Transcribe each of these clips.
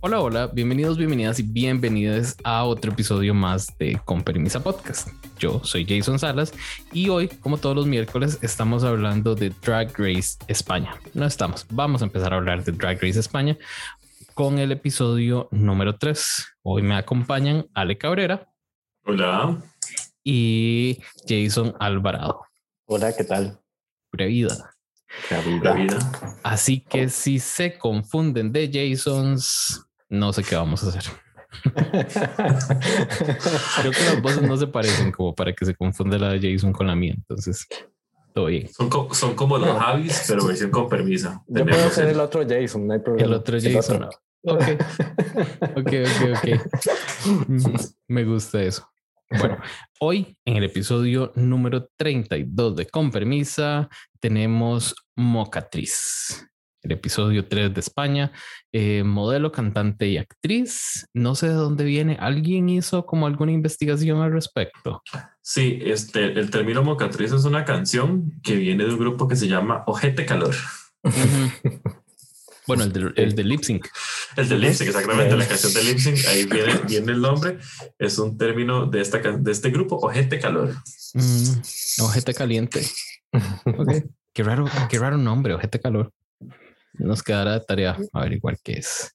Hola, hola, bienvenidos, bienvenidas y bienvenidas a otro episodio más de Con Permisa Podcast. Yo soy Jason Salas y hoy, como todos los miércoles, estamos hablando de Drag Race España. No estamos, vamos a empezar a hablar de Drag Race España con el episodio número 3. Hoy me acompañan Ale Cabrera. Hola. Y Jason Alvarado. Hola, ¿qué tal? Pura vida. vida. Así que si se confunden de Jasons, no sé qué vamos a hacer. Creo que las voces no se parecen como para que se confunda la de Jason con la mía. Entonces, todo bien. Son, son como los Javis, pero versión con permiso. Yo puedo ser el otro Jason, no hay problema. El otro Jason. Ok. Ok, ok, ok. Me gusta eso. Bueno, hoy en el episodio número 32 de Con Permisa tenemos Mocatriz el episodio 3 de España, eh, modelo, cantante y actriz. No sé de dónde viene. ¿Alguien hizo como alguna investigación al respecto? Sí, este, el término mocatriz es una canción que viene de un grupo que se llama Ojete Calor. Bueno, el de, el de Lip Sync. El de Lip Sync, exactamente, la canción de Lip Sync, ahí viene, viene el nombre, es un término de, esta, de este grupo, Ojete Calor. Mm, ojete Caliente. Okay. Qué raro, qué raro nombre, Ojete Calor. Nos quedará de tarea averiguar qué es.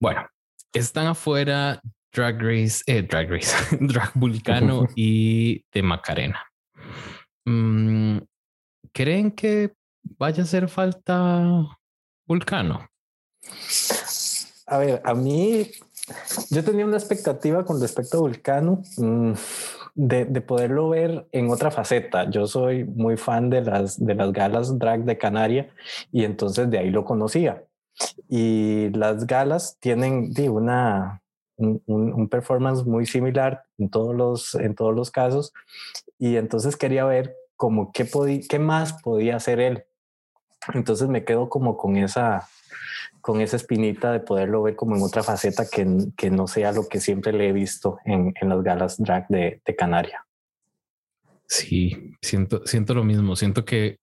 Bueno, están afuera Drag Race, eh, Drag Race, Drag Vulcano y de Macarena. Mm, ¿Creen que vaya a hacer falta Vulcano? A ver, a mí, yo tenía una expectativa con respecto a Vulcano. Mm, de, de, poderlo ver en otra faceta. Yo soy muy fan de las, de las galas drag de Canaria y entonces de ahí lo conocía. Y las galas tienen de una, un, performance muy similar en todos, los, en todos los casos y entonces quería ver como qué, qué más podía hacer él. Entonces me quedo como con esa, con esa espinita de poderlo ver como en otra faceta que, que no sea lo que siempre le he visto en, en las galas drag de, de, Canaria. Sí, siento, siento lo mismo. Siento que,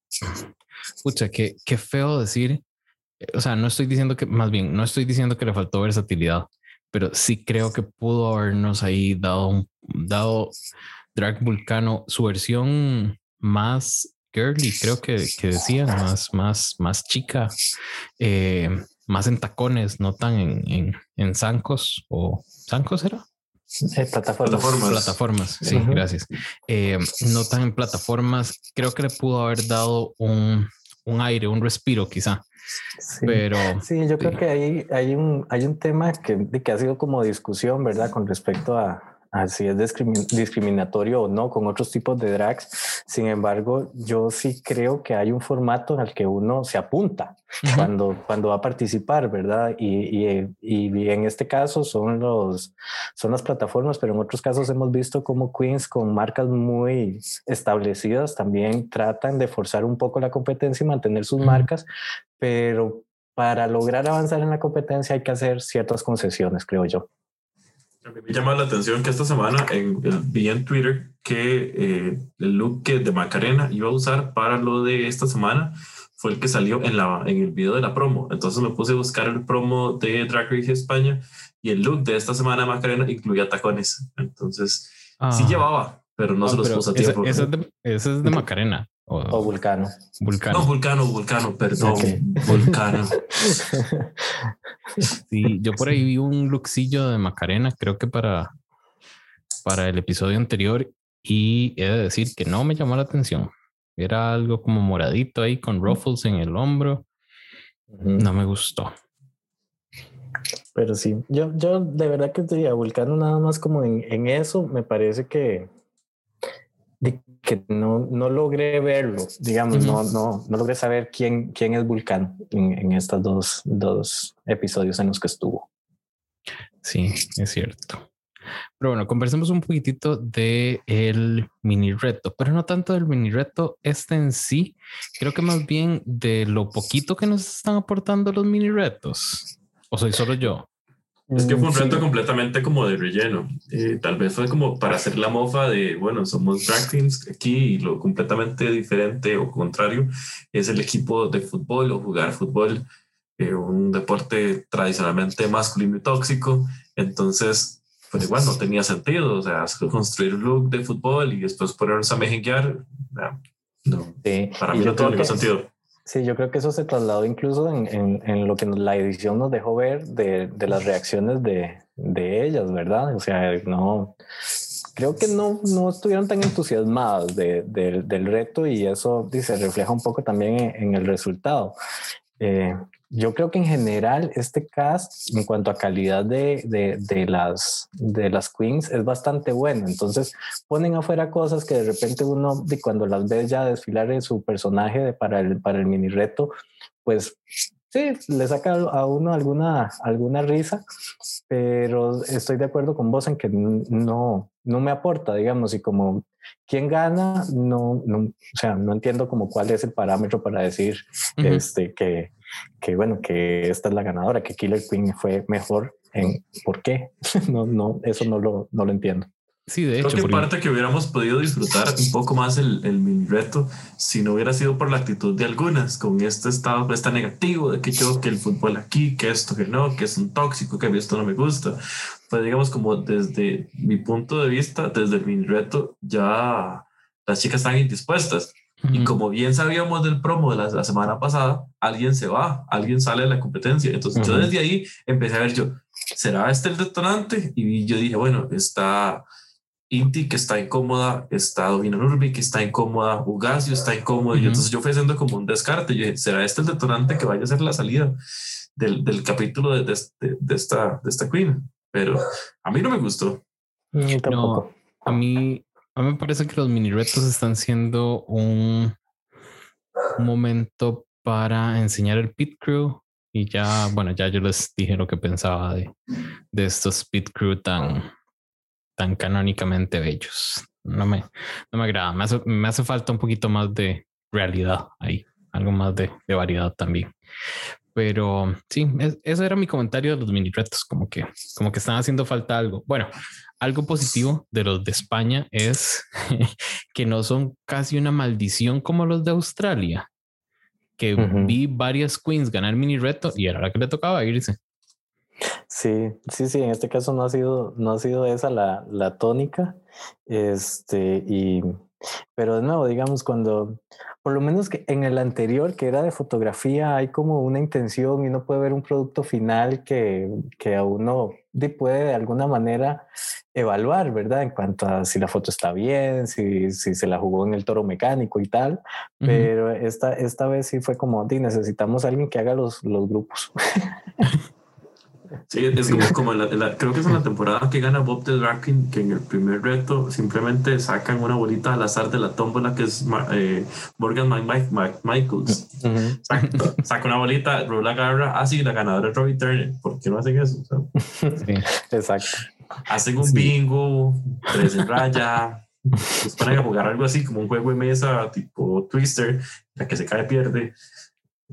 escucha, que, qué feo decir. O sea, no estoy diciendo que, más bien, no estoy diciendo que le faltó versatilidad, pero sí creo que pudo habernos ahí dado, dado Drag Vulcano su versión más girly, creo que, que decían, más, más, más chica. Eh, más en tacones, no tan en, en, en zancos o zancos era. Eh, plataformas. Plataformas, sí, gracias. Eh, no tan en plataformas, creo que le pudo haber dado un, un aire, un respiro quizá. Sí. Pero sí, yo creo que hay, hay, un, hay un tema que, que ha sido como discusión, ¿verdad? Con respecto a, así es discriminatorio o no con otros tipos de drags. Sin embargo, yo sí creo que hay un formato en el que uno se apunta cuando, cuando va a participar, ¿verdad? Y, y, y, en este caso son, los, son las plataformas, pero en otros casos hemos visto como Queens con marcas muy establecidas también tratan de forzar un poco la competencia y mantener sus marcas, pero para lograr avanzar en la competencia hay que hacer ciertas concesiones, creo yo. A mí me llama la atención que esta semana en, vi en Twitter que eh, el look que de Macarena iba a usar para lo de esta semana fue el que salió en, la, en el video de la promo. Entonces me puse a buscar el promo de Drag Race España y el look de esta semana de Macarena incluía tacones. Entonces ah. sí llevaba, pero no ah, se los puso a tiempo. Ese, es de, ese es de Macarena. O, o, Vulcano. Vulcano. No, Vulcano, Vulcano, perdón. Okay. Vulcano. sí, yo por ahí vi un lookcillo de Macarena, creo que para, para el episodio anterior, y he de decir que no me llamó la atención. Era algo como moradito ahí con ruffles en el hombro. No me gustó. Pero sí, yo, yo de verdad que te diría, Vulcano nada más como en, en eso, me parece que, que no, no logré verlo, digamos, uh -huh. no, no, no logré saber quién, quién es Vulcano en, en estos dos, dos episodios en los que estuvo. Sí, es cierto. Pero bueno, conversemos un poquitito de el mini reto, pero no tanto del mini reto este en sí, creo que más bien de lo poquito que nos están aportando los mini retos. ¿O soy solo yo? Es que fue un reto sí. completamente como de relleno. Eh, tal vez fue como para hacer la mofa de, bueno, somos drag queens aquí y lo completamente diferente o contrario es el equipo de fútbol o jugar fútbol. eh, un deporte tradicionalmente masculino y tóxico, entonces, pues igual no tenía sentido, o sea, construir un look de fútbol y después ponernos a mejenguear, no, para mí no tiene sentido. Sí, yo creo que eso se trasladó incluso en, en, lo que la edición nos dejó ver de, de las reacciones de, de, ellas, ¿verdad? O sea, no, creo que no, no estuvieron tan entusiasmadas de, del reto y eso se refleja un poco también en, el resultado. Eh, yo creo que en general este cast en cuanto a calidad de, de, de, las, de las queens es bastante bueno. Entonces ponen afuera cosas que de repente uno, de cuando las ves ya desfilar en su personaje para, el, para el mini reto, pues sí, le saca a uno alguna, alguna risa, pero estoy de acuerdo con vos en que no, no me aporta, digamos, y como quién gana, no, no, o sea, no entiendo como cuál es el parámetro para decir este, que, que bueno, que esta es la ganadora, que Killer Queen fue mejor en por qué. no, no, eso no lo, no lo entiendo. Sí, de hecho. Creo que parte que hubiéramos podido disfrutar un poco más el, el mini reto si no hubiera sido por la actitud de algunas, con este estado este negativo de que yo, que el fútbol aquí, que esto, que no, que es un tóxico, que a mí esto no me gusta. Pues digamos, como desde mi punto de vista, desde el mini reto, ya las chicas están indispuestas. Y como bien sabíamos del promo de la, semana pasada, alguien se va, alguien sale de la competencia. Entonces yo desde ahí empecé a ver yo, ¿será este el detonante? Y yo dije, bueno, está Inti que está incómoda, está Dovina Nurbi que está incómoda, Ugasio está incómodo. Y entonces yo fui haciendo como un descarte. Yo dije, ¿será este el detonante que vaya a ser la salida del, del capítulo de, de, de, esta, de esta Queen? Pero a mí no me gustó. No, a mí a mí me parece que los mini retos están siendo un, momento para enseñar el pit crew y ya, bueno, ya yo les dije lo que pensaba de, de estos pit crew tan, tan canónicamente bellos. No me, no me agrada, me hace, me hace falta un poquito más de realidad ahí, algo más de, de variedad también. Pero sí, ese era mi comentario de los mini retos, como que, como que están haciendo falta algo. Bueno, algo positivo de los de España es que no son casi una maldición como los de Australia, que vi varias queens ganar mini reto y era la que le tocaba irse. Sí, sí, sí, en este caso no ha sido, no ha sido esa la, la tónica. Este, y, pero de nuevo, digamos, cuando, por lo menos que en el anterior, que era de fotografía, hay como una intención y uno puede ver un producto final que, que a uno puede de alguna manera evaluar, ¿verdad? En cuanto a si la foto está bien, si, si se la jugó en el toro mecánico y tal. Pero esta, esta vez sí fue como, necesitamos a alguien que haga los, los grupos. Sí, es como, la, creo que es en la temporada que gana Bob the Draken, que en el primer reto simplemente sacan una bolita al azar de la tómbola que es eh, Morgan Mike, Mike, Michaels. saca una bolita, Rula agarra, ah, sí, la ganadora es Robbie Turner. ¿Por qué no hacen eso? Exacto. Hacen un bingo, tres en raya, pues ponen a jugar algo así como un juego de mesa tipo Twister, la que se cae pierde.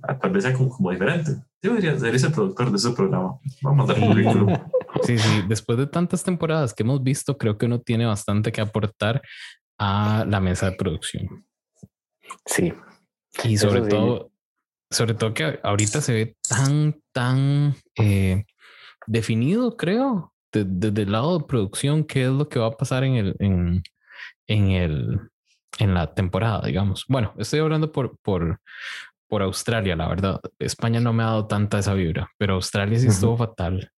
Ah, tal vez sea como, como diferente. Yo debería ser ese productor de ese programa. Vamos a dar currículum. Sí, sí. Después de tantas temporadas que hemos visto, creo que uno tiene bastante que aportar a la mesa de producción. Sí. Y sobre todo, sobre todo que ahorita se ve tan, tan eh, definido, creo, desde el lado de producción, qué es lo que va a pasar en el, en, en el, en la temporada, digamos. Bueno, estoy hablando por, por, por Australia, la verdad. España no me ha dado tanta esa vibra, pero Australia sí estuvo fatal.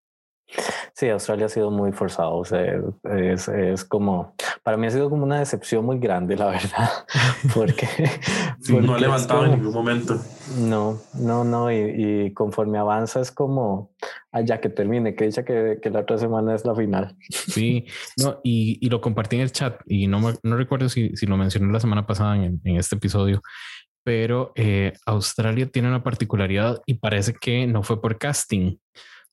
Sí, Australia ha sido muy forzado. O sea, es, es, como, para mí ha sido como una decepción muy grande, la verdad, porque, no ha levantado en ningún momento. No, no, no. Y, conforme avanza es como, allá que termine, que dicha que, que, la otra semana es la final. Sí, no, y, y lo compartí en el chat y no, no recuerdo si, si lo mencioné la semana pasada en, en este episodio, pero eh, Australia tiene una particularidad y parece que no fue por casting,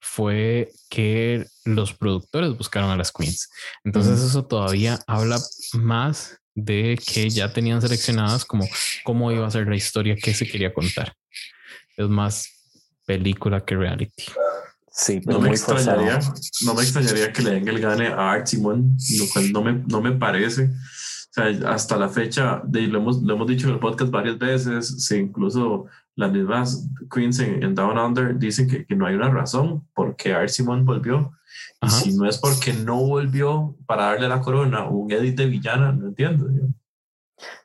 fue que los productores buscaron a las queens. Entonces eso todavía habla más de que ya tenían seleccionadas como cómo iba a ser la historia que se quería contar. Es más película que reality. Sí, no me extrañaría, no me extrañaría que le den el gane a Art Simon, lo cual no me, no me parece sea, hasta la fecha, de, lo, hemos, lo hemos dicho en el podcast varias veces, se incluso las mismas queens en, Down Under dicen que, que, no hay una razón por qué Art Simon volvió. Y si no es porque no volvió para darle la corona un edit de villana, no entiendo.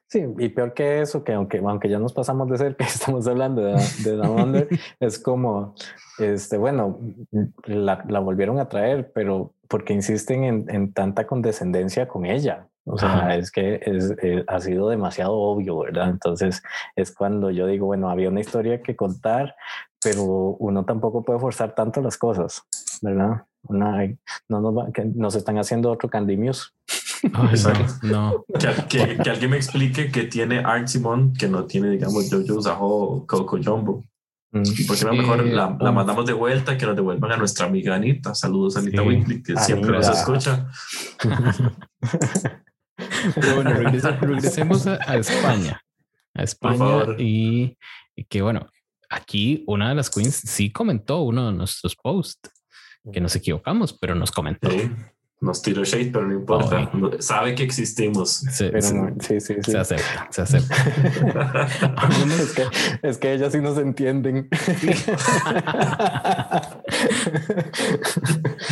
Sí, y peor que eso, que aunque, aunque ya nos pasamos de cerca, estamos hablando de, de Down Under, es como, este, bueno, la, la, volvieron a traer, pero porque insisten en, en tanta condescendencia con ella. O sea, es que es, eh, ha sido demasiado obvio, ¿verdad? Entonces es cuando yo digo, bueno, había una historia que contar, pero uno tampoco puede forzar tanto las cosas, ¿verdad? Una, no nos, que nos están haciendo otro Candy Muse. no. Que, que, alguien me explique que tiene Art Simon que no tiene, digamos, Jojo Zaho Coco Jumbo. Mm. Porque a lo mejor la, la, mandamos de vuelta, que nos devuelvan a nuestra amiga Anita. Saludos, Anita sí. que siempre nos escucha. Pero bueno, regresemos a, España. A España y, que bueno, aquí una de las queens sí comentó uno de nuestros posts que nos equivocamos, pero nos comentó. Nos tiró shade, pero no importa. Sabe que existimos. Sí, sí, sí, Se acepta, se acepta. es, que, es que ellas sí nos entienden.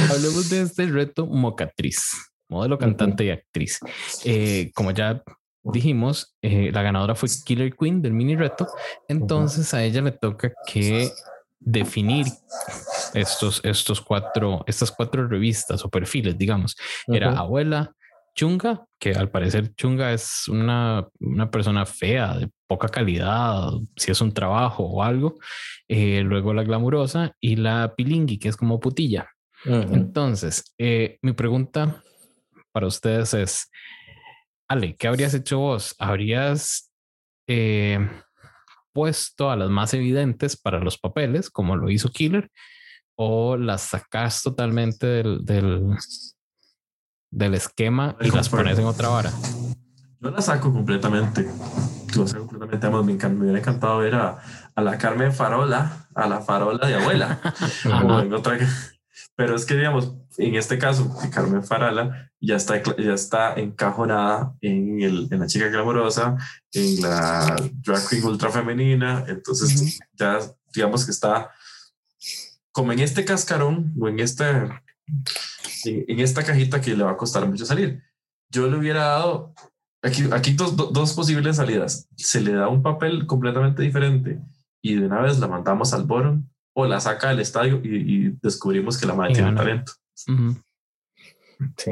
Hablemos de este reto mocatriz modelo, cantante y actriz. Eh, como ya dijimos, eh, la ganadora fue Killer Queen del mini reto. Entonces a ella le toca que definir estos, estos cuatro, estas cuatro revistas o perfiles, digamos. Era abuela, Chunga, que al parecer Chunga es una, una, persona fea, de poca calidad, si es un trabajo o algo. Eh, luego la glamurosa y la pilingui, que es como putilla. Entonces, mi pregunta para ustedes es, Ale, ¿qué habrías hecho vos? ¿Habrías eh, puesto a las más evidentes para los papeles, como lo hizo Killer, o las sacas totalmente del, del, del esquema y las pones en otra vara? Yo las saco completamente. Lo saco completamente. Me, me hubiera encantado ver a, a, la Carmen Farola, a la Farola de abuela. o en otra pero es que, digamos, en este caso, Carmen Farala ya está, ya está encajonada en, el, en la chica glamorosa, en la drag queen ultra femenina. Entonces, ya digamos que está como en este cascarón o en, este, en, esta cajita que le va a costar mucho salir. Yo le hubiera dado aquí, aquí dos, dos posibles salidas. Se le da un papel completamente diferente y de una vez la mandamos al bottom o la saca del estadio y, descubrimos que la madre tiene talento. Sí.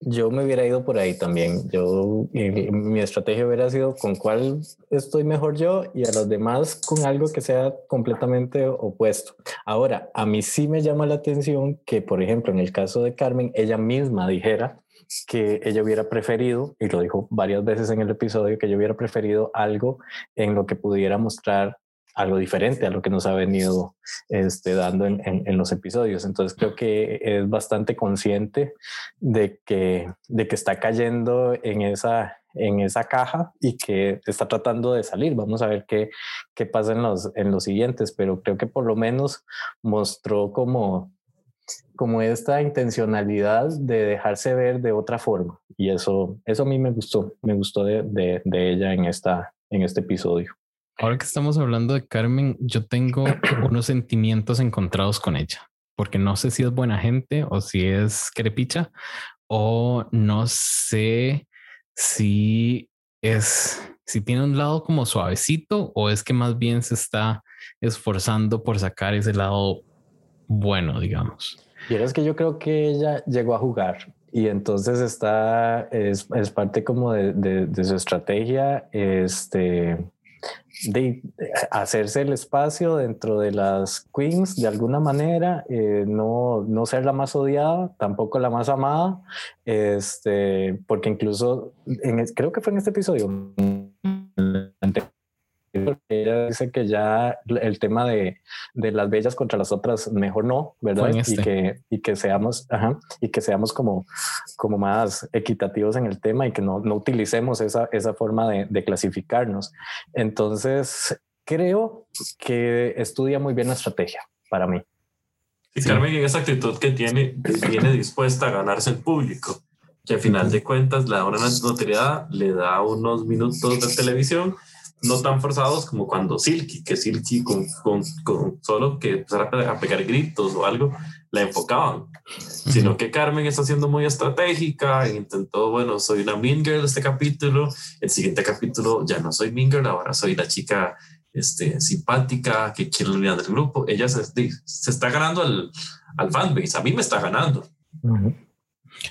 Yo me hubiera ido por ahí también. Yo, mi estrategia hubiera sido con cuál estoy mejor yo y a los demás con algo que sea completamente opuesto. Ahora, a mí sí me llama la atención que, por ejemplo, en el caso de Carmen, ella misma dijera que ella hubiera preferido, y lo dijo varias veces en el episodio, que yo hubiera preferido algo en lo que pudiera mostrar algo diferente a lo que nos ha venido este, dando en, en, los episodios. Entonces creo que es bastante consciente de que, de que está cayendo en esa, en esa caja y que está tratando de salir. Vamos a ver qué, qué pasa en los, en los siguientes, pero creo que por lo menos mostró como, como esta intencionalidad de dejarse ver de otra forma. Y eso, eso a mí me gustó, me gustó de, de, de ella en, esta, en este episodio. Ahora que estamos hablando de Carmen, yo tengo unos sentimientos encontrados con ella, porque no sé si es buena gente o si es crepicha, o no sé si es, si tiene un lado como suavecito o es que más bien se está esforzando por sacar ese lado bueno, digamos. Y es que yo creo que ella llegó a jugar y entonces está, es, es parte como de, de, de, su estrategia, este, de hacerse el espacio dentro de las queens de alguna manera, eh, no, no ser la más odiada, tampoco la más amada, este, porque incluso creo que fue en este episodio ella dice que ya el tema de, de, las bellas contra las otras mejor no, ¿verdad? Y este. que, y que seamos, ajá, y que seamos como, como más equitativos en el tema y que no, no utilicemos esa, esa forma de, de clasificarnos. Entonces, creo que estudia muy bien la estrategia para mí. Y Carmen, en esa actitud que tiene, viene dispuesta a ganarse el público. que al final de cuentas le da una notoriedad, le da unos minutos de televisión, no tan forzados como cuando Silky, que Silky con, con, con solo que empezara a pegar gritos o algo, la enfocaban, sino que Carmen está siendo muy estratégica, intentó, bueno, soy una mean girl este capítulo, el siguiente capítulo ya no soy mean girl, ahora soy la chica este, simpática que quiere unidad del grupo, ella se, se está ganando al, al fanbase, a mí me está ganando.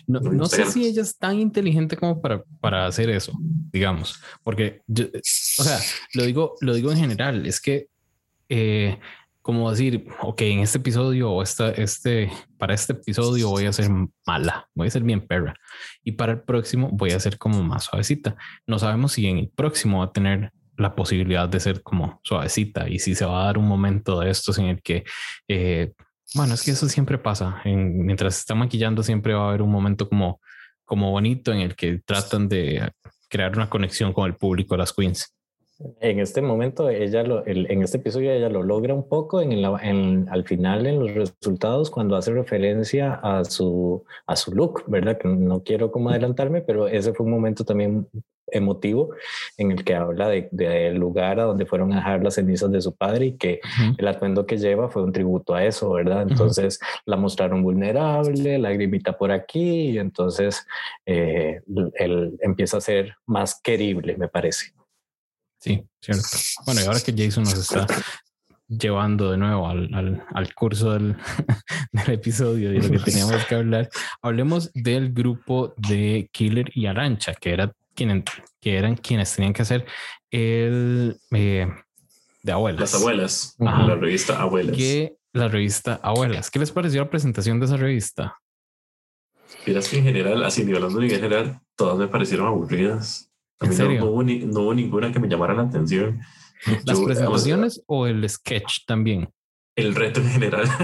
No, no sé si ella es tan inteligente como para, para hacer eso, digamos, porque yo, o sea, lo digo, lo digo en general, es que eh, como decir, ok, en este episodio o esta, este, para este episodio voy a ser mala, voy a ser bien perra y para el próximo voy a ser como más suavecita. No sabemos si en el próximo va a tener la posibilidad de ser como suavecita y si se va a dar un momento de estos en el que, eh, bueno, es que eso siempre pasa. En, mientras se está maquillando siempre va a haber un momento como, como bonito en el que tratan de crear una conexión con el público, las queens. En este momento, ella lo, en este episodio, ella lo logra un poco en, en al final en los resultados cuando hace referencia a su, a su look, ¿verdad? Que no quiero como adelantarme, pero ese fue un momento también emotivo en el que habla del de, lugar a donde fueron a dejar las cenizas de su padre y que el atuendo que lleva fue un tributo a eso, ¿verdad? Entonces la mostraron vulnerable, la grimita por aquí y entonces eh, él empieza a ser más querible, me parece. Sí, cierto. Bueno, y ahora que Jason nos está llevando de nuevo al, al, al curso del, del, episodio y lo que teníamos que hablar, hablemos del grupo de Killer y Arancha, que, era quien, que eran quienes tenían que hacer el eh, de abuelas. Las abuelas, la revista Abuelas. Que la revista Abuelas. ¿Qué les pareció la presentación de esa revista? Mira, que en general, así hablando en general, todas me parecieron aburridas. ¿En serio? No, hubo no, hubo ninguna que me llamara la atención. ¿Las presentaciones o el sketch también? El reto en general.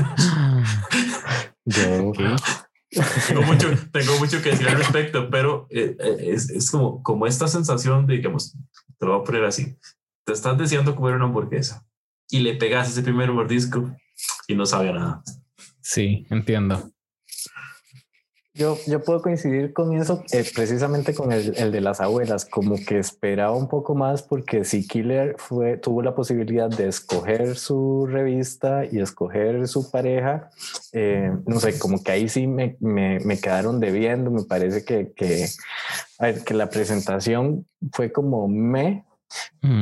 tengo, mucho, tengo mucho que decir al respecto, pero eh, eh, es, es, como, como esta sensación de, digamos, te lo voy a poner así, te estás deseando comer una hamburguesa y le pegas ese primer mordisco y no sabe nada. Sí, entiendo. Yo, yo puedo coincidir con eso, eh, precisamente con el, el, de las abuelas, como que esperaba un poco más porque si Killer tuvo la posibilidad de escoger su revista y escoger su pareja, eh, no sé, como que ahí sí me, me, me quedaron debiendo, me parece que, que, que la presentación fue como me,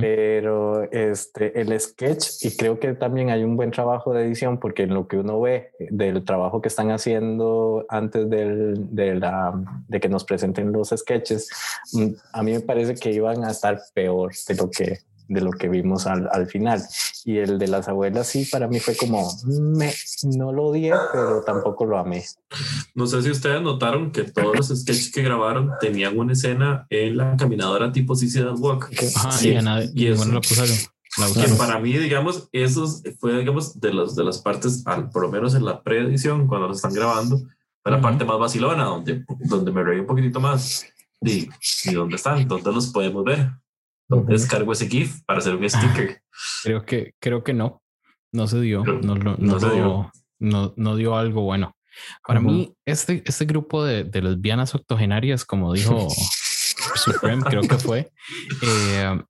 pero este, el sketch, y creo que también hay un buen trabajo de edición, porque en lo que uno ve del trabajo que están haciendo antes del, de, la, de que nos presenten los sketches, mm, a mí me parece que iban a estar peor de lo que, de lo que vimos al, al, final. Y el de las abuelas sí, para mí fue como, me, no lo odié, pero tampoco lo amé. No sé si ustedes notaron que todos los sketches que grabaron tenían una escena en la caminadora tipo Suicide Walk. Ajá, sí, y, y bueno, lo pusieron. Que para mí, digamos, eso fue, digamos, de, los, de las partes, al, por lo menos en la preedición, cuando lo están grabando, fue la parte más vacilona, donde, donde me reí un poquitito más. Y, y dónde están, dónde los podemos ver. Descargo ese GIF para hacer un sticker. Creo que, creo que no. No se dio. no, no, no, dio. No, no, dio algo bueno. Para mí, este, este grupo de, de, lesbianas octogenarias, como dijo Supreme, creo que fue, eh,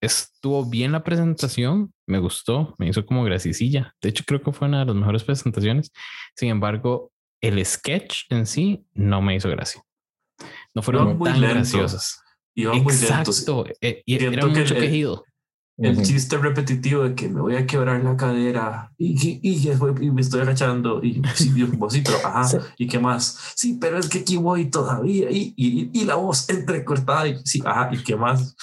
estuvo bien la presentación, me gustó, me hizo como gracicilla. De hecho, creo que fue una de las mejores presentaciones. Sin embargo, el sketch en sí no me hizo gracia. No fueron tan graciosas. Iban muy lentos. Eh, y era mucho el, quejido. El chiste repetitivo de que me voy a quebrar la cadera y, y, y me estoy agachando y sí, sí, pero ajá, sí. ¿y qué más? Sí, pero es que aquí voy todavía y, y, y la voz entrecortada y sí, ajá, ¿y qué más?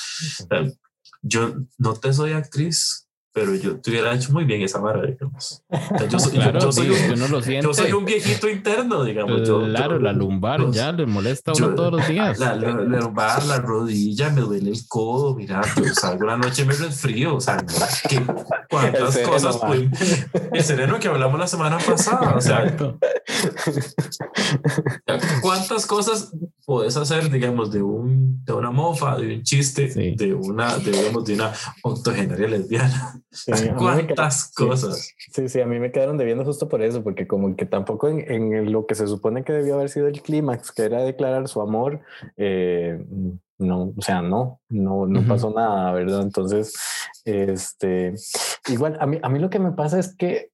Yo no te soy actriz, pero yo te hubiera hecho muy bien esa vara, digamos. O sea, yo, soy, claro, yo, yo, soy sí, un, no lo yo, soy un, viejito interno, digamos. Claro, la lumbar ya le molesta a uno todos los días. La, la, la, lumbar, la rodilla, me duele el codo, mira, yo salgo la noche me resfrío, o sea, ¿qué, cuántas cosas pueden... El sereno que hablamos la semana pasada, o sea, ¿Cuántas cosas puedes hacer, digamos, de, un, de una mofa, de un chiste, de una, digamos, de una octogenaria lesbiana? ¿Cuántas cosas? Sí, sí, a mí me quedaron debiendo justo por eso, porque como que tampoco en, en lo que se supone que debió haber sido el clímax, que era declarar su amor, eh, no, o sea, no, no, no pasó nada, ¿verdad? Entonces, este, igual, a mí, a mí lo que me pasa es que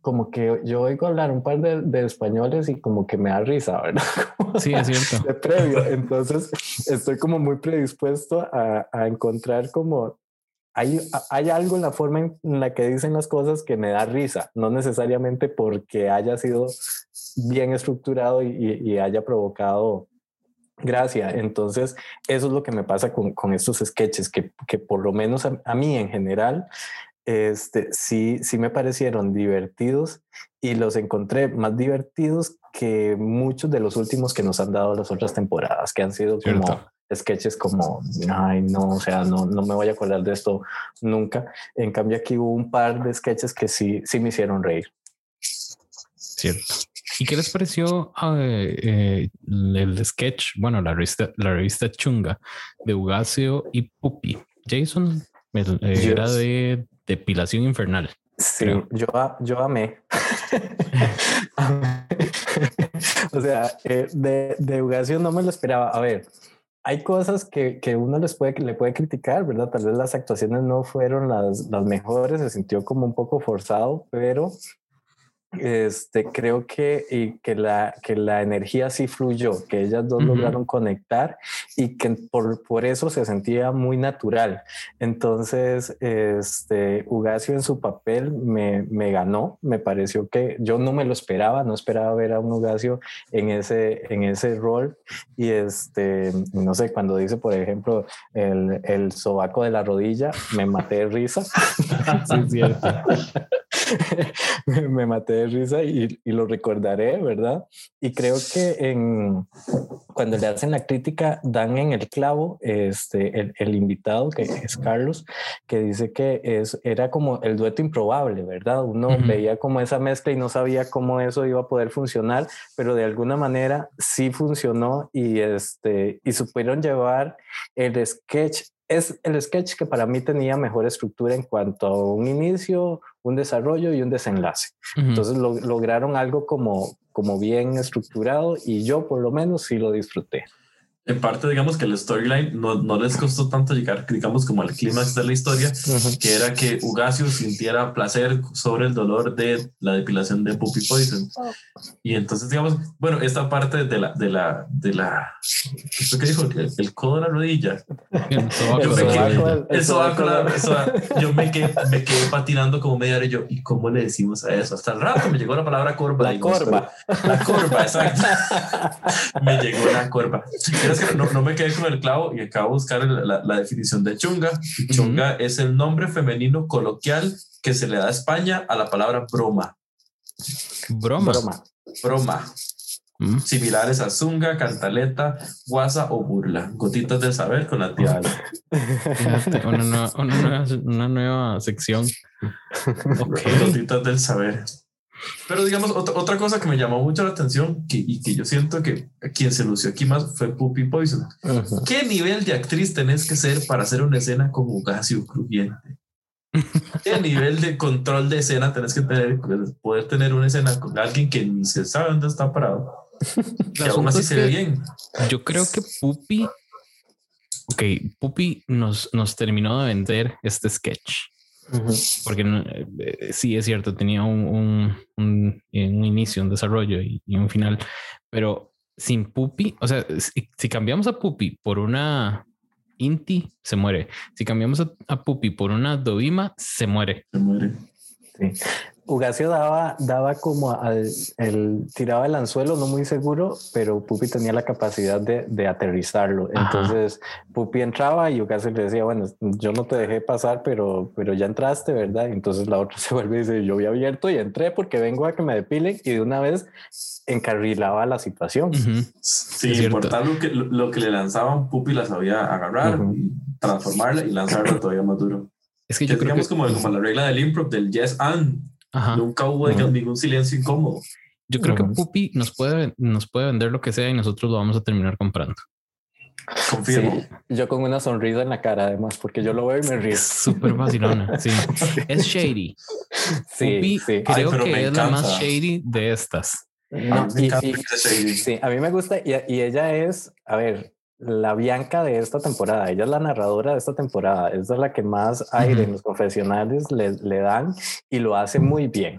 como que yo oigo hablar un par de, de españoles y como que me da risa, ¿verdad? sí, es cierto. De previo. Entonces, estoy como muy predispuesto a, a encontrar como hay, algo en la forma en la que dicen las cosas que me da risa, no necesariamente porque haya sido bien estructurado y, haya provocado gracia. Entonces, eso es lo que me pasa con, estos sketches, que, que por lo menos a, a, mí en general este, sí, sí me parecieron divertidos y los encontré más divertidos que muchos de los últimos que nos han dado las otras temporadas, que han sido como sketches como, ay, no, o sea, no, no me voy a acordar de esto nunca. En cambio, aquí hubo un par de sketches que sí, sí me hicieron reír. Cierto. ¿Y qué les pareció eh, eh, el sketch, bueno, la revista, la revista Chunga de Ugacio y Pupi? Jason el, eh, era de depilación infernal. Sí, yo, yo amé. o sea, eh, de, de Ugacio no me lo esperaba. A ver, hay cosas que, que, uno les puede, le puede criticar, ¿verdad? Tal vez las actuaciones no fueron las, las mejores, se sintió como un poco forzado, pero este, creo que, y que, la, que la energía sí fluyó, que ellas dos lograron conectar y que por, por, eso se sentía muy natural. Entonces, este, Ugacio en su papel me, me, ganó, me pareció que yo no me lo esperaba, no esperaba ver a un Ugacio en ese, en ese rol y este, no sé, cuando dice, por ejemplo, el, el sobaco de la rodilla, me maté de risa. sí, es cierto. me maté de risa y, y, lo recordaré, ¿verdad? Y creo que en, cuando le hacen la crítica, dan en el clavo este, el, el invitado, que es Carlos, que dice que es, era como el dueto improbable, ¿verdad? Uno uh -huh. veía como esa mezcla y no sabía cómo eso iba a poder funcionar, pero de alguna manera sí funcionó y, este, y supieron llevar el sketch es el sketch que para mí tenía mejor estructura en cuanto a un inicio, un desarrollo y un desenlace. Uh -huh. Entonces lo, lograron algo como, como bien estructurado y yo por lo menos sí lo disfruté en parte, digamos que el storyline no, no, les costó tanto llegar, digamos, como al clímax de la historia, uh -huh. que era que Ugacio sintiera placer sobre el dolor de la depilación de Puppy Poison. Oh. Y entonces, digamos, bueno, esta parte de la, de la, de la, ¿qué que dijo? El, el, codo de la rodilla. Yo me quedé, me quedé patinando como media hora y yo, ¿y cómo le decimos a eso? Hasta el rato me llegó la palabra corva. La corva. La corva, exacto. me llegó la corva es que no, no, me quedé con el clavo y acabo de buscar la, la definición de chunga. Chunga uh -huh. es el nombre femenino coloquial que se le da a España a la palabra broma. Broma. Broma. Broma. Mm. Similares a zunga, cantaleta, guasa o burla. Gotitas del saber con la tía una, nueva, una, nueva, una nueva sección. Okay. Gotitas del saber. Pero digamos, otra, otra cosa que me llamó mucho la atención que, y que yo siento que quien se lució aquí más fue Puppy Poison. Uh -huh. ¿Qué nivel de actriz tenés que ser para hacer una escena con Ugacio Crujiente? ¿Qué nivel de control de escena tenés que tener? Poder tener una escena con alguien que ni se sabe dónde está parado. Y aún así se ve bien. Yo creo que Puppy, ok, Puppy nos, nos terminó de vender este sketch. Uh -huh. Porque eh, sí es cierto, tenía un, un, un, un inicio, un desarrollo y, y, un final, pero sin Puppy, o sea, si, si, cambiamos a Puppy por una Inti, se muere. Si cambiamos a, a Puppy por una Dovima, se muere. Se muere. Sí. Ugacio daba, daba como al el, tiraba el anzuelo, no muy seguro, pero Pupi tenía la capacidad de, de aterrizarlo. Ajá. Entonces Pupi entraba y Ugacio le decía, bueno, yo no te dejé pasar, pero, pero ya entraste, ¿verdad? Y entonces la otra se vuelve y dice, yo había abierto y entré porque vengo a que me depilen y de una vez encarrilaba la situación. Uh -huh. Sí, por tal lo que, lo, lo, que le lanzaban, Pupi la sabía agarrar, uh -huh. transformarla y lanzarla todavía más duro. Es que yo creo que como, como la regla del improv del yes and Ajá. Nunca hubo ningún silencio incómodo. Yo creo que. Pupi nos puede, nos puede vender lo que sea y nosotros lo vamos a terminar comprando. Confirmo. Sí, yo con una sonrisa en la cara, además, porque yo lo veo y me río. Es súper vacilona. Sí, es shady. Sí, Pupi sí. creo pero que es la más shady de estas. No, A mí me y- y- sí, a mí me gusta y, y ella es, a ver, la Bianca de esta temporada. Ella es la narradora de esta temporada. Esa es la que más aire en los confesionales le, le dan y lo hace muy bien.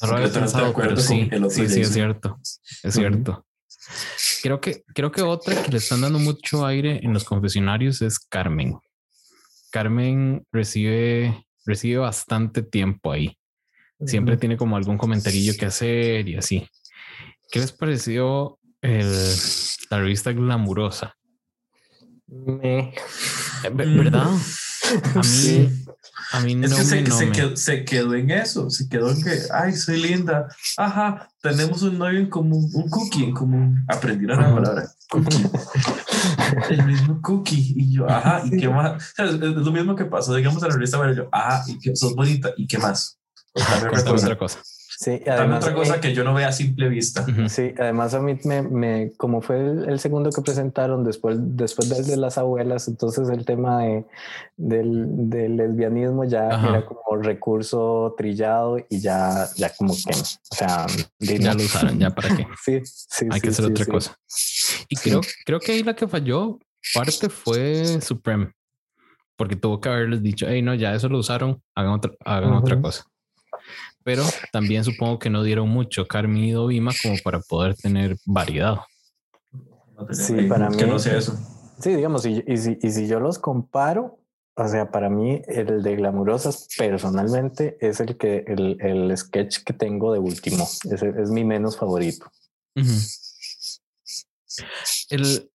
No lo había pensado, pero sí, sí, sí, es cierto. Es cierto. Creo que, creo que otra que le están dando mucho aire en los confesionarios es Carmen. Carmen recibe, recibe bastante tiempo ahí. Siempre tiene como algún comentarillo que hacer y así. ¿Qué les pareció el, la revista glamurosa? Me- ¿Verdad? A mí, Sí. a mí no Es que se, me, no se me- quedó, se quedó en eso, se quedó en que, ay, soy linda, ajá, tenemos un novio en común, un cookie en común, aprendieron la palabra, cookie, el mismo cookie, y yo, ajá, ¿y qué más? O sea, es, lo mismo que pasó, digamos, en la revista, pero yo, ajá, y que sos bonita, ¿y qué más? Otra cosa, otra cosa. Sí, dame además, otra cosa eh, que yo no vea a simple vista. Ujú. Sí, además a mí me, me como fue el, el segundo que presentaron después, después del de las abuelas, entonces el tema de, del, del lesbianismo ya Ajá. era como recurso trillado y ya, ya como que, o sea, Ya lo usaron, ya para qué. Sí, sí, Hay sí, que hacer sí, otra sí. cosa. Y creo, creo que ahí la que falló parte fue Supreme, porque tuvo que haberles dicho, hey, no, ya eso lo usaron, hagan otra, hagan otra Ujú. cosa. Pero también supongo que no dieron mucho Carmen y Dovima como para poder tener variedad. Sí, para que mí- no sea eso. Sí, digamos, y, y, si, y si yo los comparo, o sea, para mí el de Glamurosas personalmente es el que el, el sketch que tengo de último, ese es mi menos favorito. El,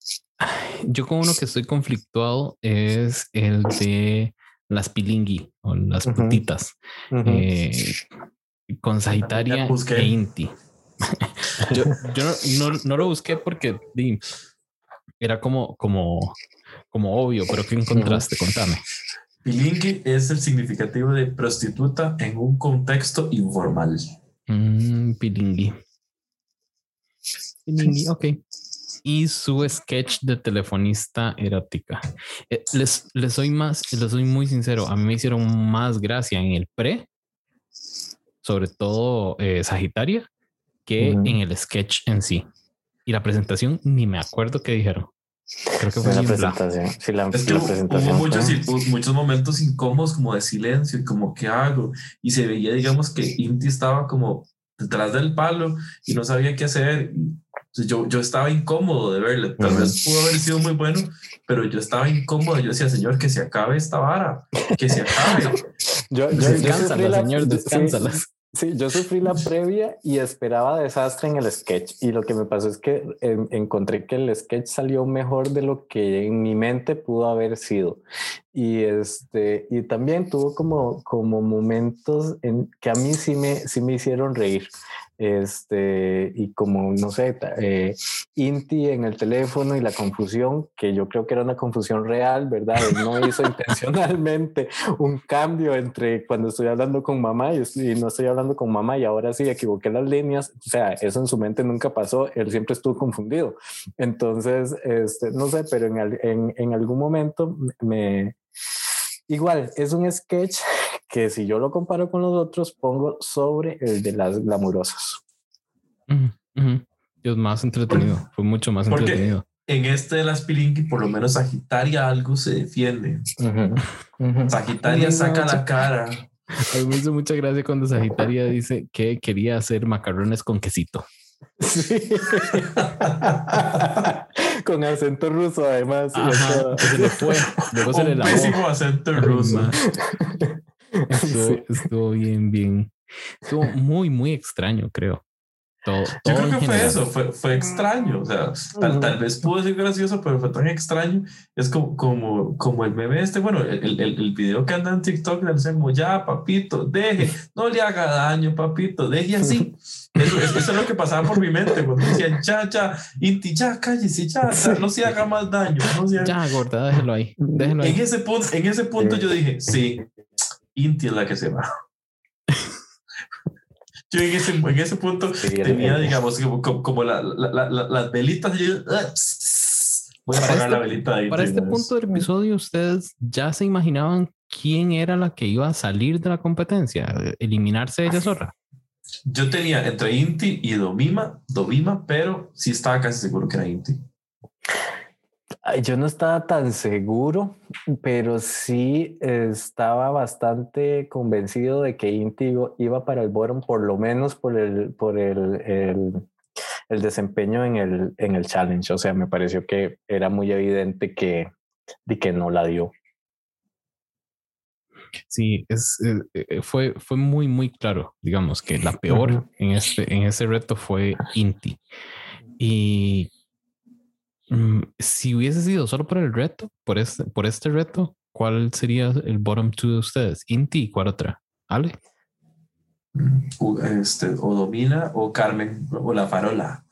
yo con uno que estoy conflictuado es el de las pilingui o las Ujú. putitas eh, con Sagitaria e Inti. yo yo no, no- no lo busqué porque era como, como, como obvio, pero ¿qué encontraste? Contame. Pilingui es el significativo de prostituta en un contexto informal. Mm, pilingui. Pilingui, ok. Y su sketch de telefonista erótica. Eh, les, les soy más, les soy muy sincero. A mí me hicieron más gracia en el pre, sobre todo eh, Sagitaria, que Ujú. en el sketch en sí. Y la presentación ni me acuerdo qué dijeron. Creo que fue la presentación, sí, la, Es que la hubo- presentación. hubo muchos, hu- muchos momentos incómodos como de silencio y como qué hago y se veía digamos que Inti estaba como detrás del palo y no sabía qué hacer y, pues, yo, yo estaba incómodo de verle tal vez pudo haber sido muy bueno pero yo estaba incómodo yo decía señor que se acabe esta vara que se acabe Yo, yo, yo la- señor, sí, descánsalas. Sí, yo sufrí la previa y esperaba desastre en el sketch. Y lo que me pasó es que eh, encontré que el sketch salió mejor de lo que en mi mente pudo haber sido. Y este, y también tuvo como, como momentos en que a mí sí me, sí me hicieron reír. Este, y como no sé, eh, Inti en el teléfono y la confusión, que yo creo que era una confusión real, ¿verdad? Él no hizo intencionalmente un cambio entre cuando estoy hablando con mamá y, estoy- y no estoy hablando con mamá y ahora sí equivoqué las líneas. O sea, eso en su mente nunca pasó. Él siempre estuvo confundido. Entonces, este, no sé, pero en, en, en algún momento me... Igual, es un sketch que si yo lo comparo con los otros, pongo sobre el de las glamurosas. Ujú. Es más entretenido. Fue mucho más Porque- entretenido. en este de las Pilingui por lo menos Sagitaria algo se defiende Sagitaria Ay, saca no, la cara A mí me hizo mucha gracia cuando Sagitaria dice que quería hacer macarrones con quesito. Sí. con acento ruso, además. Ajá, se le fue. Luego se le un lavó. pésimo acento ruso. Estuvo, Sí. estuvo bien, bien. Estuvo muy, muy extraño, creo. Todo, Yo todo creo en que fue general. eso, fue, fue extraño. O sea, tal, tal vez pudo ser gracioso, pero fue tan extraño. Es como, como, como el meme este, bueno, el, el, el video que anda en TikTok, le dicen como, ya, papito, deje, no le haga daño, papito, deje así. Eso, eso, eso es lo que pasaba por mi mente cuando decían, ya, ya, Inti, ya, cállese, ya, ya, no se haga más daño. No se haga- Ya, gorda, déjelo ahí. Déjelo En ahí. ese punto, en ese punto yo dije, sí, Inti es la que se va. yo en ese, en ese punto Sí, tenía, digamos, como, como, como la, la, la- las velitas. y yo, voy a Para apagar este- la velita. Para de este una vez. punto del episodio, ¿ustedes ya se imaginaban quién era la que iba a salir de la competencia? ¿Eliminarse ella zorra? Yo tenía entre Inti y Domima, Domima, pero sí estaba casi seguro que era Inti. Yo no estaba tan seguro, pero sí estaba bastante convencido de que Inti iba- para el bottom, por lo menos por el, por el, el, el desempeño en el, en el challenge. O sea, me pareció que era muy evidente que, de que no la dio. Sí, es, eh, eh, fue, fue muy, muy claro, digamos, que la peor en, este, en ese reto fue Inti. Y si hubiese sido solo por el reto, por este, por este reto, ¿cuál sería el bottom two de ustedes? Inti y cuál otra? ¿Ale? U- Este, o Domina o Carmen, o la farola.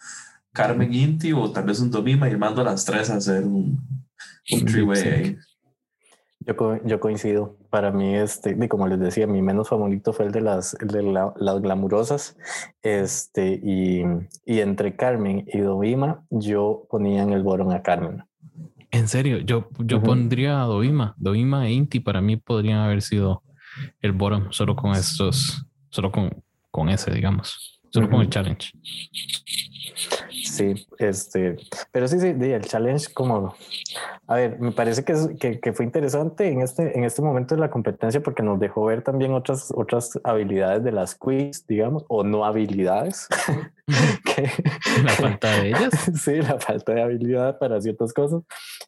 Carmen Inti o tal vez un Domima y mando a las tres a hacer un, un three-way. Yo, co- yo coincido. Para mí, este, y como les decía, mi menos favorito fue el de las, el de la- las glamurosas. Este, y, y entre Carmen y Dovima, yo ponía en el bottom a Carmen. En serio, yo, yo Ujú. pondría a Dovima. Dovima e Inti para mí podrían haber sido el bottom solo con estos, solo con, con ese, digamos, solo con el challenge. Sí, este, pero sí, sí, el challenge como, a ver, me parece que, es- que, que fue interesante en este, en este momento de la competencia porque nos dejó ver también otras, otras habilidades de las quiz, digamos, o no habilidades. que, La falta de ellas. sí, la falta de habilidad para ciertas cosas.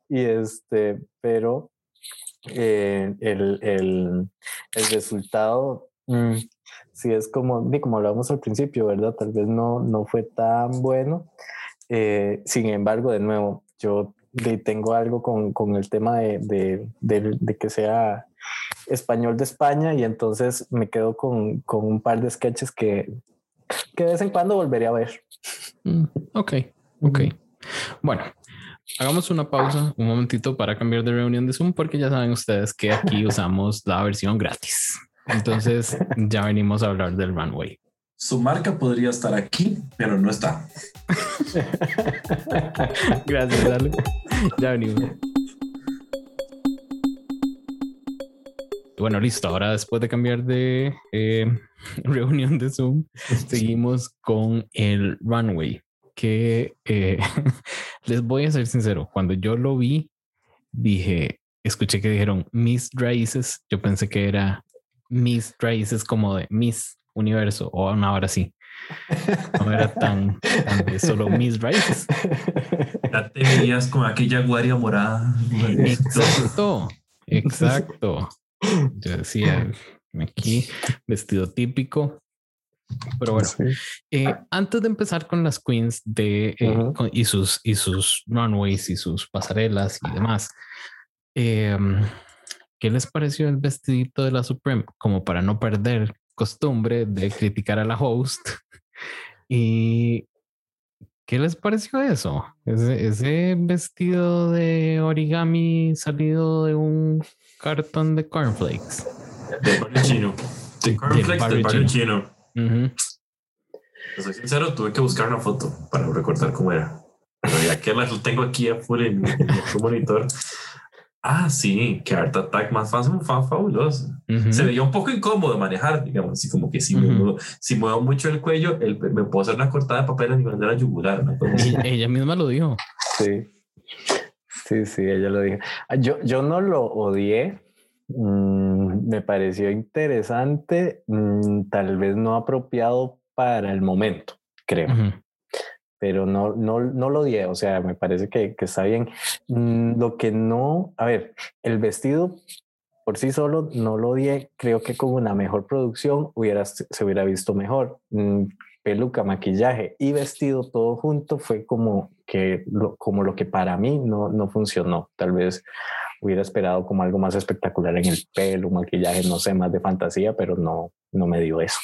Y este, pero eh, el, el, el resultado, mm, sí es como, como hablábamos al principio, ¿verdad? Tal vez no, no fue tan bueno. Eh, sin embargo, de nuevo, yo di, tengo algo con, con el tema de, de, de- de que sea español de España y entonces me quedo con, con un par de sketches que, que de vez en cuando volveré a ver. Mm, ok, ok. Bueno, hagamos una pausa, un momentito para cambiar de reunión de Zoom, porque ya saben ustedes que aquí usamos la versión gratis. Entonces ya venimos a hablar del runway. Su marca podría estar aquí, pero no está. Gracias, dale. Ya venimos. Bueno, listo. Ahora después de cambiar de eh, reunión de Zoom, seguimos con el runway. Que eh, les voy a ser sincero, cuando yo lo vi, dije, escuché que dijeron Miss Raíces. Yo pensé que era Miss Raíces como de Miss Universo o una hora así. No era tan, tan de solo Miss Raíces. Ya te veías con aquella guaria morada. Exacto, exacto. Yo decía aquí vestido típico. Pero bueno, eh, antes de empezar con las queens de eh, con- y sus y sus runways y sus pasarelas y demás, eh, ¿qué les pareció el vestidito de la Supreme? Como para no perder costumbre de criticar a la host. Y ¿qué les pareció eso? Ese, ese vestido de origami salido de un cartón de cornflakes. Del barrio chino. De cornflakes del barrio chino. Ujú. Te soy sincero, tuve que buscar una foto para recordar cómo era. Pero ya que la tengo aquí a full en, en monitor. Ah, sí, que Art Attack más fácil, fa- fabuloso. Ujú. Se veía un poco incómodo manejar, digamos, así como que si, me muevo, si muevo mucho el cuello, el- me puedo hacer una cortada de papel a nivel de la yugular. ella misma lo dijo. Sí, sí, sí, ella lo dijo. Ah, Yo, yo no lo odié. Mm, me pareció interesante, mm, tal vez no apropiado para el momento, creo. Pero no, no, no lo odié. O sea, me parece que, que está bien. Mm, Lo que no, a ver, el vestido por sí solo no lo odié. Creo que con una mejor producción hubiera, se hubiera visto mejor. Mm, Peluca, maquillaje y vestido todo junto fue como que lo, como lo que para mí no, no funcionó. Tal vez hubiera esperado como algo más espectacular en el pelo, maquillaje, no sé, más de fantasía, pero no, no me dio eso.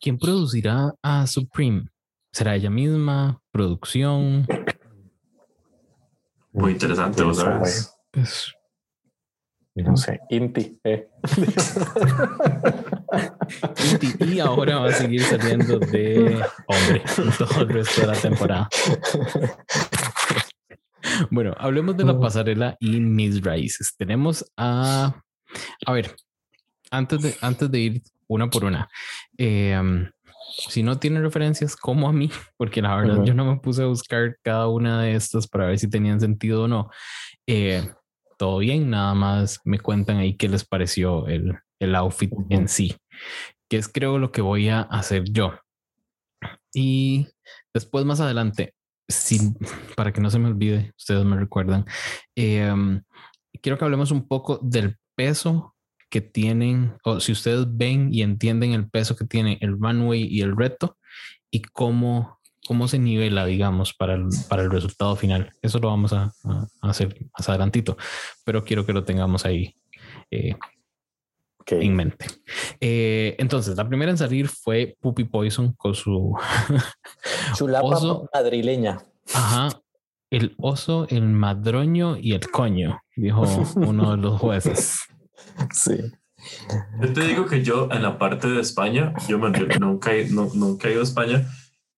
¿Quién producirá a Supreme? ¿Será ella misma? ¿Producción? Muy interesante, sabe. sabes. Pues no sé, Inti. Eh. Inti. Y ahora va a seguir saliendo de hombre todo el resto de la temporada. Bueno, hablemos de la pasarela y mis raíces. Tenemos a. A ver, antes de, antes de ir una por una, eh, si no tiene referencias, como a mí, porque la verdad yo no me puse a buscar cada una de estas para ver si tenían sentido o no. Eh, todo bien, nada más me cuentan ahí qué les pareció el, el outfit en sí, que es creo lo que voy a hacer yo. Y después más adelante, sin, para que no se me olvide, ustedes me recuerdan, em, quiero que hablemos un poco del peso que tienen, o si ustedes ven y entienden el peso que tiene el runway y el reto y cómo cómo se nivela, digamos, para el, para el resultado final. Eso lo vamos a, hacer más adelantito, pero quiero que lo tengamos ahí eh, en mente. Eh, entonces, la primera en salir fue Puppy Poison con su chulapa oso, madrileña. Ajá. El oso, el madroño y el coño, dijo uno de los jueces. Sí. Yo te digo que yo en la parte de España, yo nunca, nunca he ido a España,